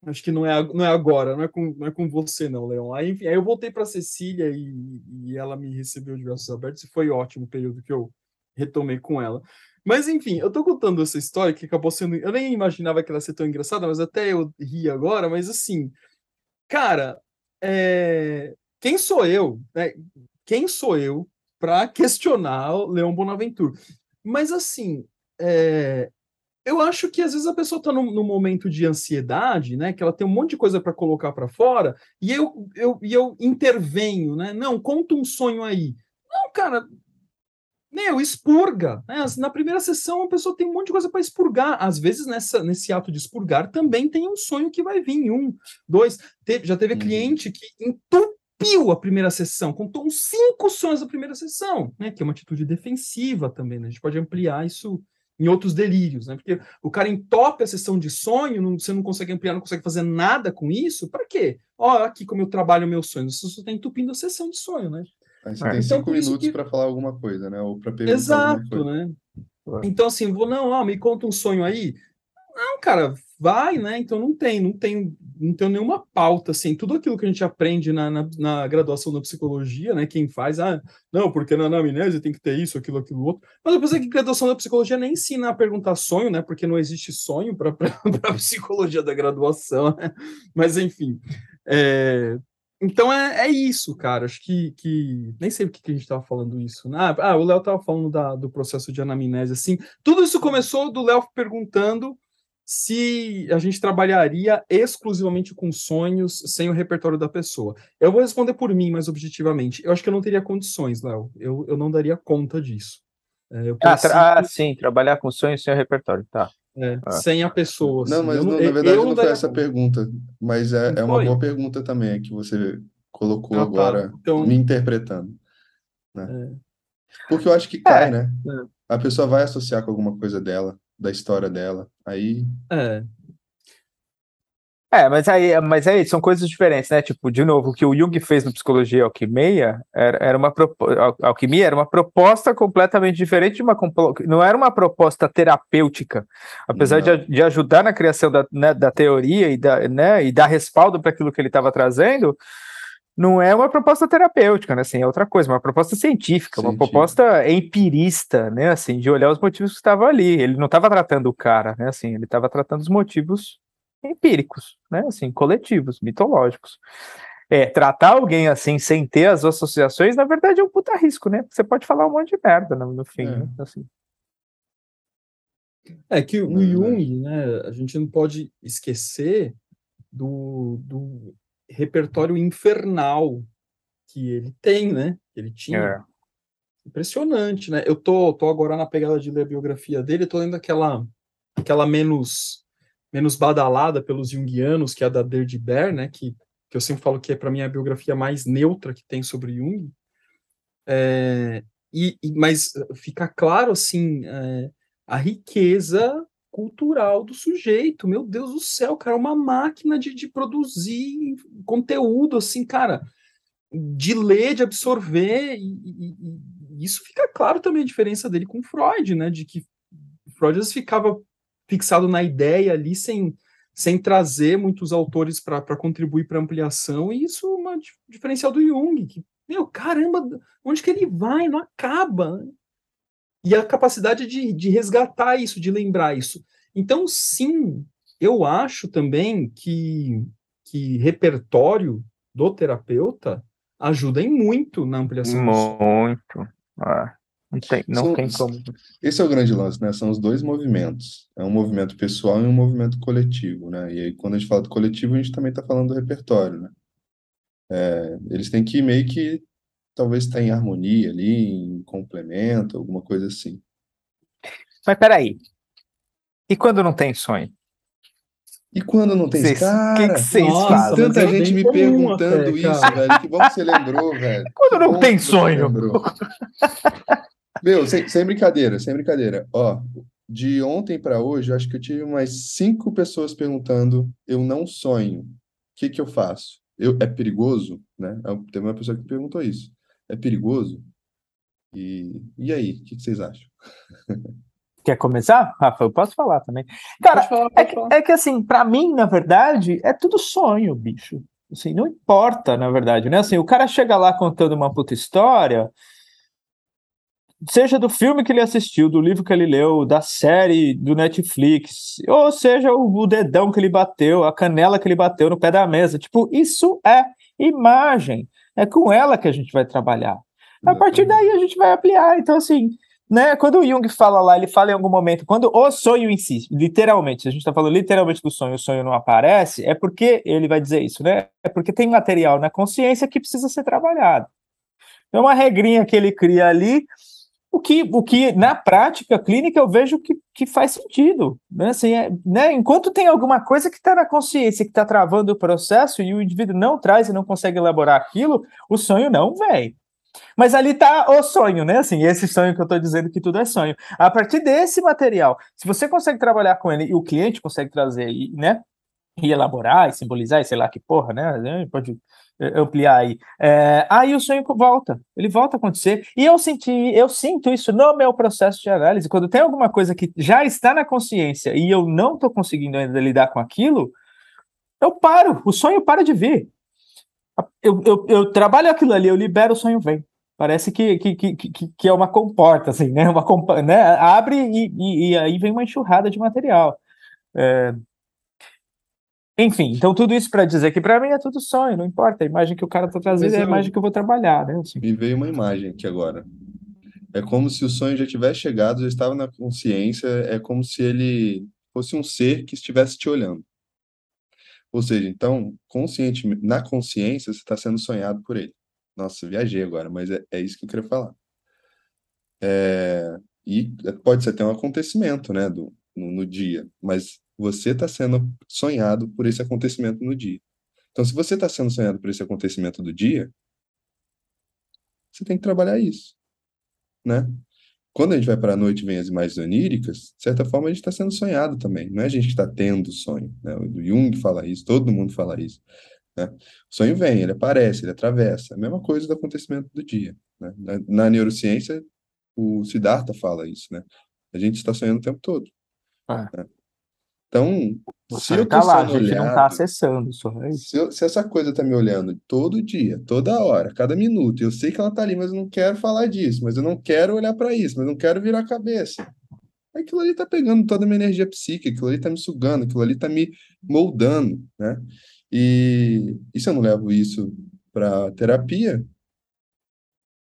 Acho que não é, não é agora, não é com, não é com você, não, Leão. Aí, enfim, aí eu voltei para Cecília e, e ela me recebeu de braços abertos e foi ótimo o período que eu retomei com ela. Mas enfim, eu tô contando essa história que acabou sendo. Eu nem imaginava que ela ia ser tão engraçada, mas até eu ri agora. Mas assim, cara, é... quem sou eu? Né? Quem sou eu para questionar o Leão Bonaventura? Mas assim, é... eu acho que às vezes a pessoa está num, num, momento de ansiedade, né? Que ela tem um monte de coisa para colocar para fora, e eu, eu, e eu intervenho, né? Não, conta um sonho aí. Não, cara, meu, expurga. Né? Na primeira sessão, a pessoa tem um monte de coisa para expurgar. Às vezes, nessa, nesse ato de expurgar, também tem um sonho que vai vir. Um, dois. Teve, já teve uhum. cliente que entupiu a primeira sessão, contou uns cinco sonhos da primeira sessão, né? Que é uma atitude defensiva também. Né? A gente pode ampliar isso em outros delírios, né? Porque o cara entope a sessão de sonho, não, você não consegue ampliar, não consegue fazer nada com isso. Para quê? Ó, aqui como eu trabalho meus sonhos. Você só está entupindo a sessão de sonho, né? Aí você é. tem então, cinco minutos que... para falar alguma coisa, né? Ou para perguntar Exato, né? Então, assim, vou, não, ó, me conta um sonho aí. Não, cara, vai, né? Então não tem, não tem, não tem nenhuma pauta, assim, tudo aquilo que a gente aprende na, na, na, graduação da psicologia, né? Quem faz, ah, não, porque na anamnese tem que ter isso, aquilo, aquilo outro. Mas eu pensei que graduação da psicologia nem ensina a perguntar sonho, né? Porque não existe sonho para a psicologia da graduação, né? Mas enfim. É, então é, é isso, cara. Acho que, que. Nem sei o que, que a gente estava falando isso. Né? Ah, o Léo estava falando da, do processo de anamnese, assim. Tudo isso começou do Léo perguntando se a gente trabalharia exclusivamente com sonhos sem o repertório da pessoa. Eu vou responder por mim, mais objetivamente. Eu acho que eu não teria condições, Léo. Eu, eu não daria conta disso. É, ah, ah, sim, trabalhar com sonhos sem o repertório, tá. É, ah. Sem a pessoa. Assim. Não, mas não, na verdade não foi essa pergunta. Mas é, é uma boa pergunta também que você colocou ah, tá. agora, tá. então... me interpretando. Né? É. Porque eu acho que cai, é. né? É. A pessoa vai associar com alguma coisa dela, da história dela. Aí. É. É, mas aí, mas aí são coisas diferentes, né? Tipo, de novo, o que o Jung fez no Psicologia e Alquimia era, era uma alquimia era uma proposta completamente diferente de uma não era uma proposta terapêutica, apesar de, de, ajudar na criação da, né, da teoria e da, né, e dar respaldo para aquilo que ele estava trazendo, não é uma proposta terapêutica, né? Assim, é outra coisa, uma proposta científica, uma proposta empirista, né? Assim, de olhar os motivos que estavam ali. Ele não estava tratando o cara, né? Assim, ele estava tratando os motivos empíricos, né? Assim, coletivos, mitológicos. É, tratar alguém assim sem ter as associações, na verdade, é um puta risco, né? Você pode falar um monte de merda no, no fim, é. né? Assim. É que o uhum. Jung, né? A gente não pode esquecer do, do repertório infernal que ele tem, né? Ele tinha. É. Impressionante, né? Eu tô, tô agora na pegada de ler a biografia dele, tô lendo aquela, aquela menos menos badalada pelos junguianos, que é a da Derde Bear, né, que, que eu sempre falo que é para mim a biografia mais neutra que tem sobre Jung. É, e, e, mas fica claro assim é, a riqueza cultural do sujeito. Meu Deus do céu, cara, uma máquina de, de produzir conteúdo, assim, cara, de ler, de absorver, e, e, e, isso fica claro também a diferença dele com Freud, né? De que Freud às vezes ficava fixado na ideia ali, sem, sem trazer muitos autores para contribuir para ampliação, e isso é uma diferencial do Jung, que, meu, caramba, onde que ele vai? Não acaba. E a capacidade de, de resgatar isso, de lembrar isso. Então, sim, eu acho também que, que repertório do terapeuta ajuda em muito na ampliação. Muito. Ah. Não tem, não São, tem como. Esse é o grande lance, né? São os dois movimentos. É um movimento pessoal e um movimento coletivo, né? E aí, quando a gente fala do coletivo, a gente também está falando do repertório, né? É, eles têm que meio que talvez estar tá em harmonia ali, em complemento, alguma coisa assim. Mas peraí. E quando não tem sonho? E quando não tem cês, cara? Que que vocês fazem? Tanta gente me perguntando até, isso, velho. Que bom que você lembrou, velho. Quando não tem sonho. Meu, sem, sem, brincadeira, sem brincadeira. Ó, de ontem para hoje, acho que eu tive umas cinco pessoas perguntando: eu não sonho, o que que eu faço? Eu, é perigoso, né? É teve uma pessoa que perguntou isso. É perigoso? E, e aí, o que, que vocês acham? Quer começar, Rafa? Eu posso falar também. Cara, falar, é, que, é, que, assim, para mim, na verdade, é tudo sonho, bicho. Assim, não importa, na verdade, né? Assim, o cara chega lá contando uma puta história, seja do filme que ele assistiu, do livro que ele leu, da série do Netflix, ou seja o, dedão que ele bateu, a canela que ele bateu no pé da mesa. Tipo, isso é imagem. É com ela que a gente vai trabalhar. A partir daí a gente vai ampliar. Então, assim, né? Quando o Jung fala lá, ele fala em algum momento, quando o sonho em si, literalmente, a gente está falando literalmente do sonho, o sonho não aparece, é porque ele vai dizer isso, né? É porque tem material na consciência que precisa ser trabalhado. Então, uma regrinha que ele cria ali, o que, o que na prática clínica eu vejo que, que faz sentido. Né? Assim, é, né? Enquanto tem alguma coisa que está na consciência, que está travando o processo e o indivíduo não traz e não consegue elaborar aquilo, o sonho não vem. Mas ali está o sonho, né? Assim, esse sonho que eu estou dizendo que tudo é sonho. A partir desse material, se você consegue trabalhar com ele e o cliente consegue trazer, né? E elaborar, e simbolizar, e sei lá que porra, né? Pode ampliar aí. É, aí o sonho volta, ele volta a acontecer. E eu senti, eu sinto isso no meu processo de análise. Quando tem alguma coisa que já está na consciência e eu não estou conseguindo ainda lidar com aquilo, eu paro, o sonho para de vir. Eu, eu, eu trabalho aquilo ali, eu libero, o sonho vem. Parece que, que, que, que, é uma comporta, assim, né? Uma, né? Abre e, e, e aí vem uma enxurrada de material. É... Enfim, então tudo isso para dizer que para mim é tudo sonho, não importa. A imagem que o cara está trazendo é a imagem que eu vou trabalhar, né? Assim. Me veio uma imagem aqui agora. É como se o sonho já tivesse chegado, já estava na consciência, é como se ele fosse um ser que estivesse te olhando. Ou seja, então, consciente, na consciência, você está sendo sonhado por ele. Nossa, viajei agora, mas é, é isso que eu queria falar. É, e pode ser até um acontecimento, né, do, no, no dia, mas você está sendo sonhado por esse acontecimento no dia. Então, se você está sendo sonhado por esse acontecimento do dia, você tem que trabalhar isso, né? quando a gente vai para a noite e vem as imagens oníricas, de certa forma a gente está sendo sonhado também. Não é a gente que está tendo sonho. Né? O Jung fala isso, todo mundo fala isso. Né? O sonho vem, ele aparece, ele atravessa. A mesma coisa do acontecimento do dia. Né? Na, na, neurociência, o Siddhartha fala isso. Né? A gente está sonhando o tempo todo. Ah. Né? Então, se eu tá lá, a gente não está acessando só. É se, eu, se, essa coisa está me olhando todo dia, toda hora, cada minuto, eu sei que ela está ali, mas eu não quero falar disso, mas eu não quero olhar para isso, mas eu não quero virar a cabeça. Aquilo ali está pegando toda a minha energia psíquica, aquilo ali está me sugando, aquilo ali está me moldando, né? E, e se eu não levo isso para terapia,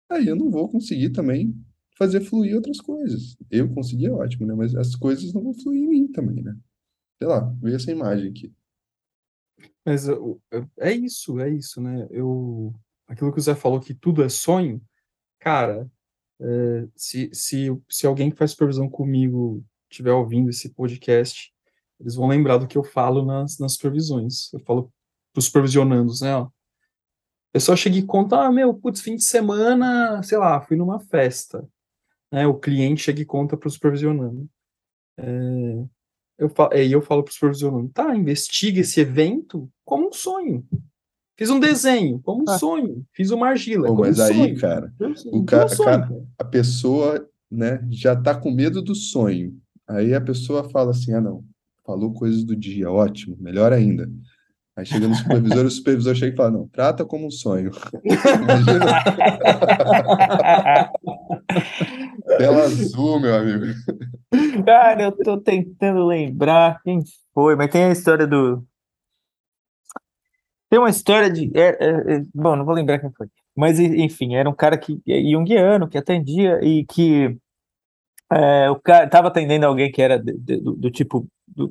aí eu não vou conseguir também fazer fluir outras coisas. Eu consegui, é ótimo, né? Mas as coisas não vão fluir em mim também, né? Sei lá, veio essa imagem aqui. Mas é isso, é isso, né? Eu, aquilo que o Zé falou que tudo é sonho, cara, é, se, se, se alguém que faz supervisão comigo estiver ouvindo esse podcast, eles vão lembrar do que eu falo nas, nas supervisões. Eu falo para os supervisionandos, né? Ó, a pessoa chega e conta, ah, meu, putz, fim de semana, sei lá, fui numa festa. Né? O cliente chega e conta para o supervisionando. É, eu falo, aí eu falo para o supervisionando, tá, investiga esse evento como um sonho. Fiz um desenho, como um ah. sonho. Fiz uma argila. Pô, mas um aí, sonho. cara, o ca sonho, cara, a pessoa né, já tá com medo do sonho. Aí a pessoa fala assim: ah, não, falou coisas do dia, ótimo, melhor ainda. Aí chega no supervisor, o supervisor chega e fala: não, trata como um sonho. Imagina. Tela azul, meu amigo. Cara, eu tô tentando lembrar quem foi, mas tem a história do. Tem uma história de. É, é, é... Bom, não vou lembrar quem foi. Mas, enfim, era um cara que. É, junguiano, que atendia e que. É, o cara estava atendendo alguém que era do, do, do tipo. Do,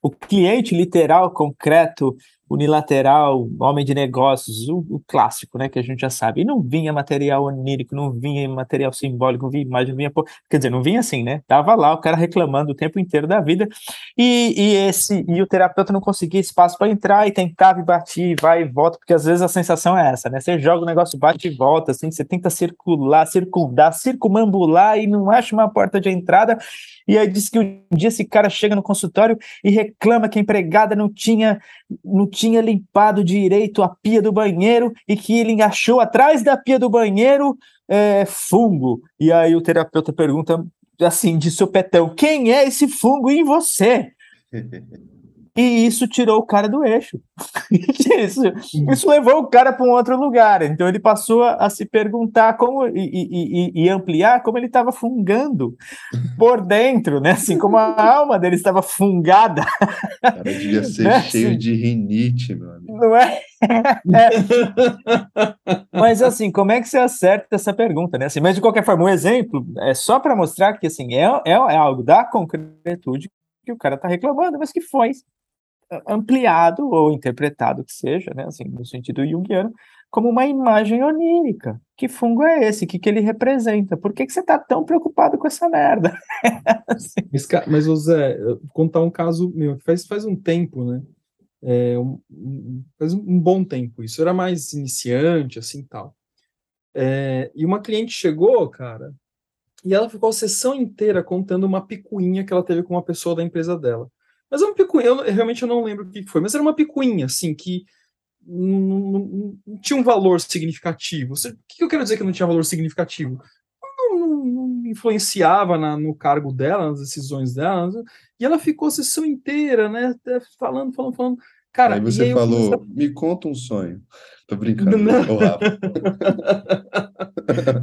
o cliente literal, concreto, unilateral, homem de negócios, o, o, clássico, né, que a gente já sabe. E não vinha material onírico, não vinha material simbólico, não vinha imagem, não vinha. Quer dizer, não vinha assim, né? Tava lá o cara reclamando o tempo inteiro da vida e, e esse e o terapeuta não conseguia espaço para entrar e tentava e batia, vai e volta, porque às vezes a sensação é essa, né? Você joga o negócio, bate e volta, assim, você tenta circular, circundar, circumambular e não acha uma porta de entrada. E aí diz que um dia esse cara chega no consultório e reclama que a empregada não tinha, não tinha limpado direito a pia do banheiro e que ele achou atrás da pia do banheiro é, fungo. E aí o terapeuta pergunta assim, de sopetão, quem é esse fungo em você? E isso tirou o cara do eixo. isso, isso levou o cara para um outro lugar. Então ele passou a, se perguntar como e, e, e ampliar como ele estava fungando por dentro, né? Assim como a alma dele estava fungada. O cara devia ser né? cheio assim, de rinite, meu amigo. Não é? é? Mas assim, como é que você acerta essa pergunta, né? Assim, mas de qualquer forma, um exemplo é só para mostrar que assim é, é, é algo da concretude que o cara está reclamando, mas que foi ampliado ou interpretado que seja, né, assim, no sentido junguiano, como uma imagem onírica. Que fungo é esse? O que, que ele representa? Por que, que você está tão preocupado com essa merda? assim. mas, mas, Zé, contar um caso meu, faz, faz um tempo, né? É, um, faz um bom tempo. Isso era mais iniciante, assim, tal. É, e uma cliente chegou, cara, e ela ficou a sessão inteira contando uma picuinha que ela teve com uma pessoa da empresa dela. Mas é uma picuinha, eu, realmente eu não lembro o que foi, mas era uma picuinha, assim, que não, não, não tinha um valor significativo. O que eu quero dizer que não tinha valor significativo? Não, não influenciava na, no cargo dela, nas decisões dela, e ela ficou a sessão inteira, né, falando, falando, falando. Cara, aí você aí falou, a... me conta um sonho. Tô brincando. Não.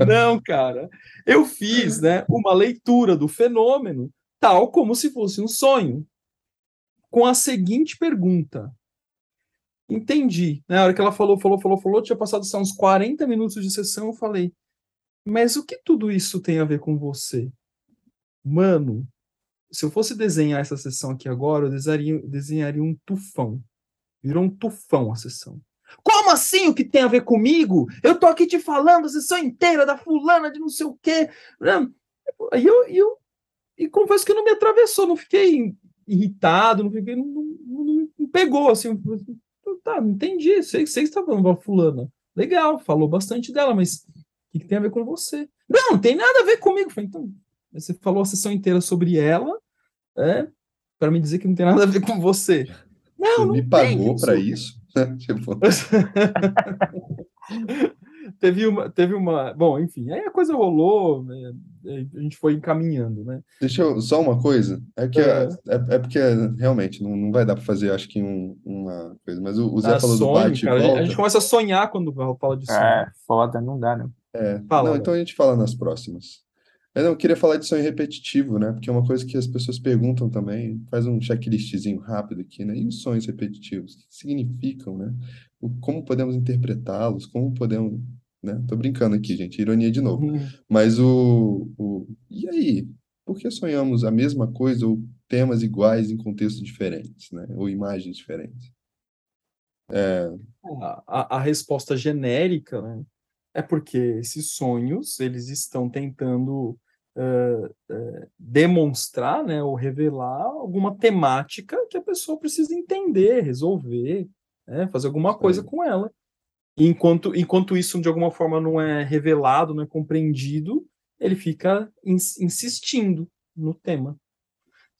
não, cara. Eu fiz, né, uma leitura do fenômeno tal como se fosse um sonho com a seguinte pergunta. Entendi. Na hora que ela falou, falou, falou, falou, tinha passado assim, uns 40 minutos de sessão, eu falei, mas o que tudo isso tem a ver com você? Mano, se eu fosse desenhar essa sessão aqui agora, eu desenharia, desenharia um tufão. Virou um tufão a sessão. Como assim o que tem a ver comigo? Eu tô aqui te falando a sessão inteira da fulana de não sei o quê. E eu, eu, e confesso que não me atravessou, não fiquei irritado, não não, não, não pegou, assim, tá, entendi, sei, sei que você tá falando pra fulana, legal, falou bastante dela, mas o que, tem a ver com você? Não, não tem nada a ver comigo, falei, então, Você falou a sessão inteira sobre ela, é, para me dizer que não tem nada a ver com você. Não, Você não me pagou para isso? Tipo, teve uma, teve uma, bom, enfim, aí a coisa rolou, né, a gente foi encaminhando, né? Deixa eu, só uma coisa, é que É. é, é porque realmente não, não vai dar para fazer, acho que um, uma coisa, mas o, o Zé Ah, falou do sonho, bate e cara, a gente- a volta. gente começa a sonhar quando fala de sonho. É, foda, não dá, né? É, Fala, não, então a gente fala nas próximas. Eu não queria falar de sonho repetitivo, né? Porque é uma coisa que as pessoas perguntam também, faz um checklistzinho rápido aqui, né? E os sonhos repetitivos, o que significam, né? O, como podemos interpretá-los, como podemos, né? Tô brincando aqui, gente, ironia de novo. Uhum. Mas o, o... E aí? Por que sonhamos a mesma coisa ou temas iguais em contextos diferentes, né? Ou imagens diferentes? A, a- a resposta genérica, né, é porque esses sonhos, eles estão tentando eh, eh, demonstrar, né, ou revelar alguma temática que a pessoa precisa entender, resolver, né, fazer alguma coisa com ela. E enquanto, enquanto isso, de alguma forma, não é revelado, não é compreendido, ele fica ins- insistindo no tema.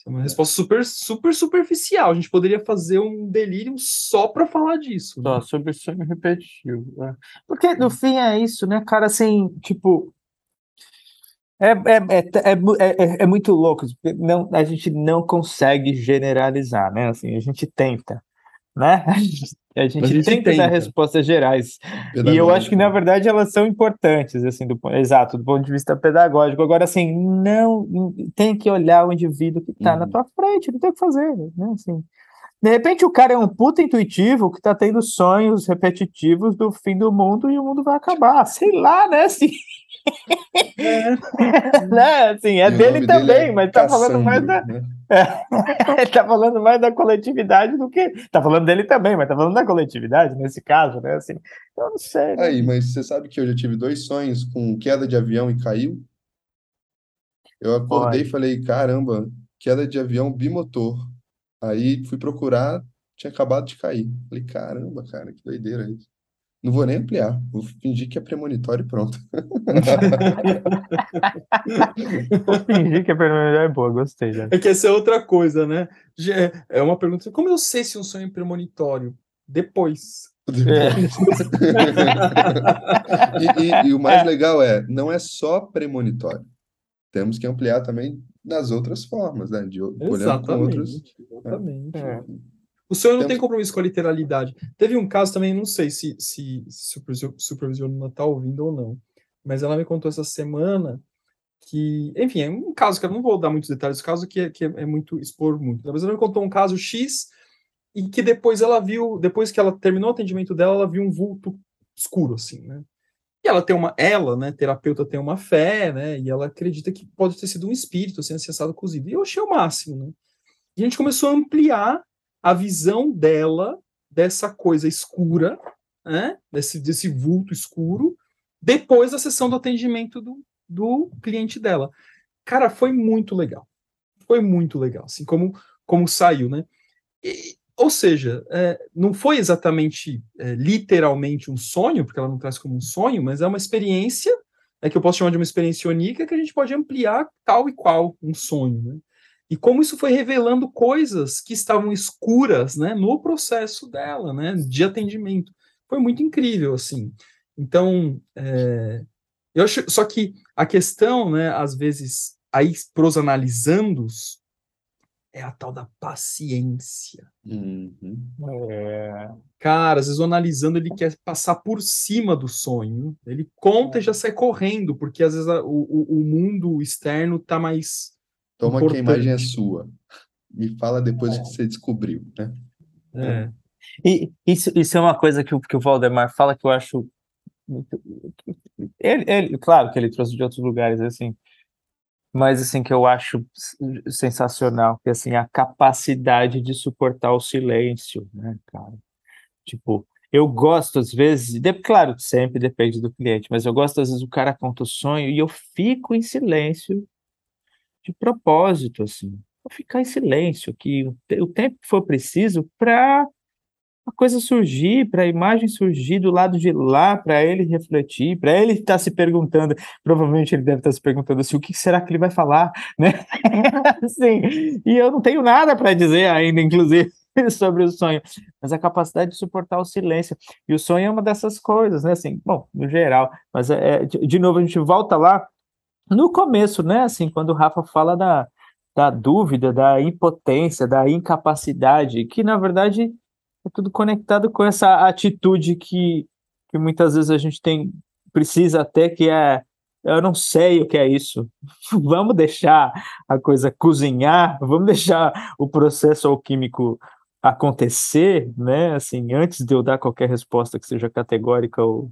É uma resposta super, super superficial. A gente poderia fazer um delírio só para falar disso. né? Só sobre sonho repetitivo. é. Porque no fim é isso, né, cara? Assim, tipo. É, é, é, é, é, é- é muito louco, não, a gente não consegue generalizar, né? Assim, a gente tenta, né? A gente, A gente tenta, dar tenta. respostas gerais. E eu acho que, na verdade, elas são importantes, assim, do, exato, do ponto de vista pedagógico. Agora, assim, não tem que olhar o indivíduo que está na Uhum. tua frente, não tem o que fazer, né? Assim, de repente o cara é um puta intuitivo que tá tendo sonhos repetitivos do fim do mundo e o mundo vai acabar. Sei lá, né? Assim, né? Assim, é dele nome dele também, é mas tá falando mais da, né? ele tá falando mais da coletividade do que. Tá falando dele também, mas tá falando da coletividade nesse caso, né? Assim, eu não sei. né? Aí, mas você sabe que eu já tive dois sonhos com queda de avião e caiu? Eu acordei e falei, caramba, queda de avião bimotor. Aí fui procurar, tinha acabado de cair. Falei, caramba, cara, que doideira isso. Não vou nem ampliar, vou fingir que é premonitório e pronto. Vou fingir que a pergunta é boa, gostei. Já. É que essa é outra coisa, né? Já- É uma pergunta. Como eu sei se um sonho é premonitório? Depois. E, e- e o mais legal é, não é só premonitório. Temos que ampliar também nas outras formas, né? De, o- olhando com outros. Exatamente. Exatamente. É. O sonho não Temos- tem compromisso com a literalidade. Teve um caso também, não sei se, se, se o supervisionista está ouvindo ou não, mas ela me contou essa semana que, enfim, é um caso que eu não vou dar muitos detalhes, caso que é, que é, é muito expor muito. Mas ela me contou um caso X e que depois ela viu, depois que ela terminou o atendimento dela, ela viu um vulto escuro, assim, né? E ela tem uma, ela, né, terapeuta, tem uma fé, né? E ela acredita que pode ter sido um espírito, assim, acessado, cozido. E eu achei o máximo, né? E a gente começou a ampliar a visão dela dessa coisa escura, né? Desse, desse vulto escuro, depois da sessão do atendimento do, do cliente dela. Cara, foi muito legal. Foi muito legal, assim, como, como saiu, né? E, ou seja, é, não foi exatamente, é, literalmente um sonho, porque ela não traz como um sonho, mas é uma experiência, é que eu posso chamar de uma experiência única, que a gente pode ampliar tal e qual um sonho, né? E como isso foi revelando coisas que estavam escuras, né, no processo dela, né, de atendimento. Foi muito incrível, assim. Então, é, eu acho, só que a questão, né, às vezes, aí pros analisandos, é a tal da paciência. Uhum. É, Cara, às vezes o analisando ele quer passar por cima do sonho, ele conta e já sai correndo, porque às vezes a- o, o, mundo externo tá mais Toma que a imagem é Importante. sua. Me fala depois que você descobriu, né? é, E isso, isso é uma coisa que, o- que o Valdemar fala que eu acho muito. Ele, ele, claro que ele trouxe de outros lugares, assim, mas assim, que eu acho sensacional, que assim, a capacidade de suportar o silêncio, né, cara? Tipo, eu gosto às vezes, de, claro, sempre depende do cliente, mas eu gosto às vezes o cara conta o sonho e eu fico em silêncio de propósito, assim. Vou ficar em silêncio, te- o tempo que for preciso para a coisa surgir, para a imagem surgir do lado de lá, para ele refletir, para ele estar tá se perguntando, provavelmente ele deve estar tá se perguntando assim, o que será que ele vai falar, né? assim, e eu não tenho nada para dizer ainda, inclusive, sobre o sonho, mas a capacidade de suportar o silêncio, e o sonho é uma dessas coisas, né, assim, bom, no geral, mas é, de, de novo a gente volta lá no começo, né, assim, quando o Rafa fala da, da dúvida, da impotência, da incapacidade, que na verdade é tudo conectado com essa atitude que, que muitas vezes a gente tem, precisa até, que é eu não sei o que é isso. vamos deixar a coisa cozinhar, vamos deixar o processo alquímico acontecer, né? Assim, antes de eu dar qualquer resposta que seja categórica ou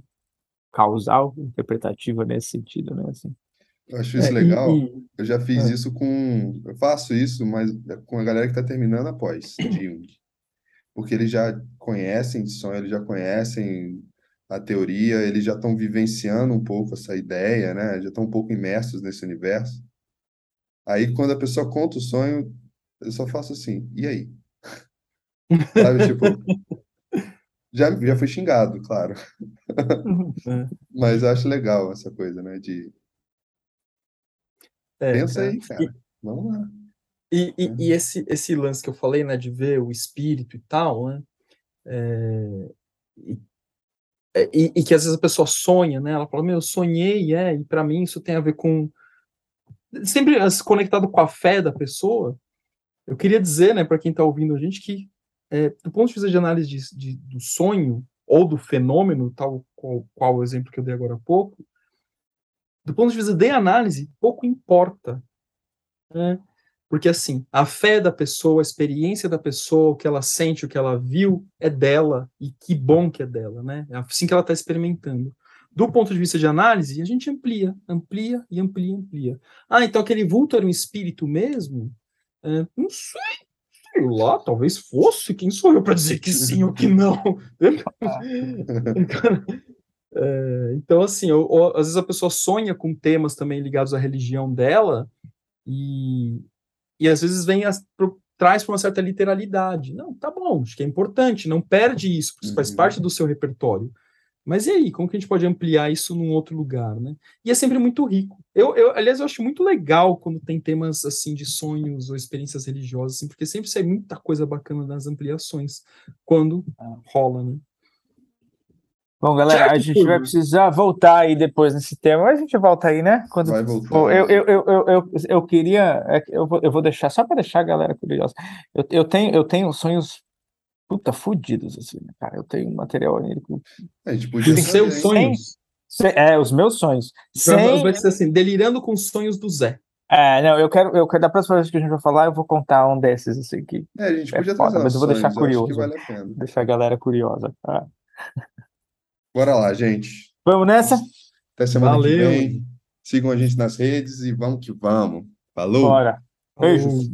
causal, interpretativa nesse sentido, né? Assim. Eu acho isso é, legal. E. Eu já fiz é. isso com. Eu faço isso, mas com a galera que está terminando após de Jung. Porque eles já conhecem sonho, eles já conhecem a teoria, eles já estão vivenciando um pouco essa ideia, né? Já estão um pouco imersos nesse universo. Aí, quando a pessoa conta o sonho, eu só faço assim, e aí? Sabe, tipo, já, já fui xingado, claro. É. Mas eu acho legal essa coisa, né? De é, Pensa aí, cara. Vamos lá. E, e, e, esse, esse lance que eu falei, né, de ver o espírito e tal, né? É, e, e, e, que às vezes a pessoa sonha, né? Ela fala, meu, eu sonhei, é, e para mim isso tem a ver com. Sempre conectado com a fé da pessoa. Eu queria dizer, né, para quem está ouvindo a gente, que é, do ponto de vista de análise de, de, do sonho ou do fenômeno, tal qual, qual o exemplo que eu dei agora há pouco, do ponto de vista de análise, pouco importa. Né? Porque, assim, a fé da pessoa, a experiência da pessoa, o que ela sente, o que ela viu, é dela, e que bom que é dela, né? É assim que ela está experimentando. Do ponto de vista de análise, a gente amplia, amplia e amplia, amplia. Ah, então aquele vulto era um espírito mesmo? É, não sei, sei lá, talvez fosse. Quem sou eu para dizer que sim ou que não? É, então, assim, às vezes a pessoa sonha com temas também ligados à religião dela e, e às vezes vem as, pro, traz para uma certa literalidade. Não, tá bom, acho que é importante, não perde isso, porque isso faz uhum. parte do seu repertório. Mas e aí, como que a gente pode ampliar isso num outro lugar, né? E é sempre muito rico. Eu, eu, aliás, eu acho muito legal quando tem temas assim de sonhos ou experiências religiosas, assim, porque sempre sai muita coisa bacana nas ampliações quando ah. rola, né? Bom, galera, a gente vai precisar voltar aí depois nesse tema, mas a gente volta aí, né? Quando vai voltar. For, eu, eu, eu, eu, eu, eu queria, é eu vou, eu vou deixar, só para deixar a galera curiosa, eu, eu, tenho, eu tenho sonhos puta fudidos, assim, né, cara? Eu tenho material onírico. A gente podia seus sonhos. Sem, é, os meus sonhos. Sem... Vai ser assim, delirando com os sonhos do Zé. É, não, eu quero, eu quero, da próxima vez que a gente vai falar, eu vou contar um desses, assim, que. É, a gente é podia é foda, mas eu vou deixar curioso. Vale deixar a galera curiosa. Tá? Bora lá, gente. Vamos nessa? Até semana Valeu. que vem. Sigam a gente nas redes e vamos que vamos. Falou. Bora. Beijos.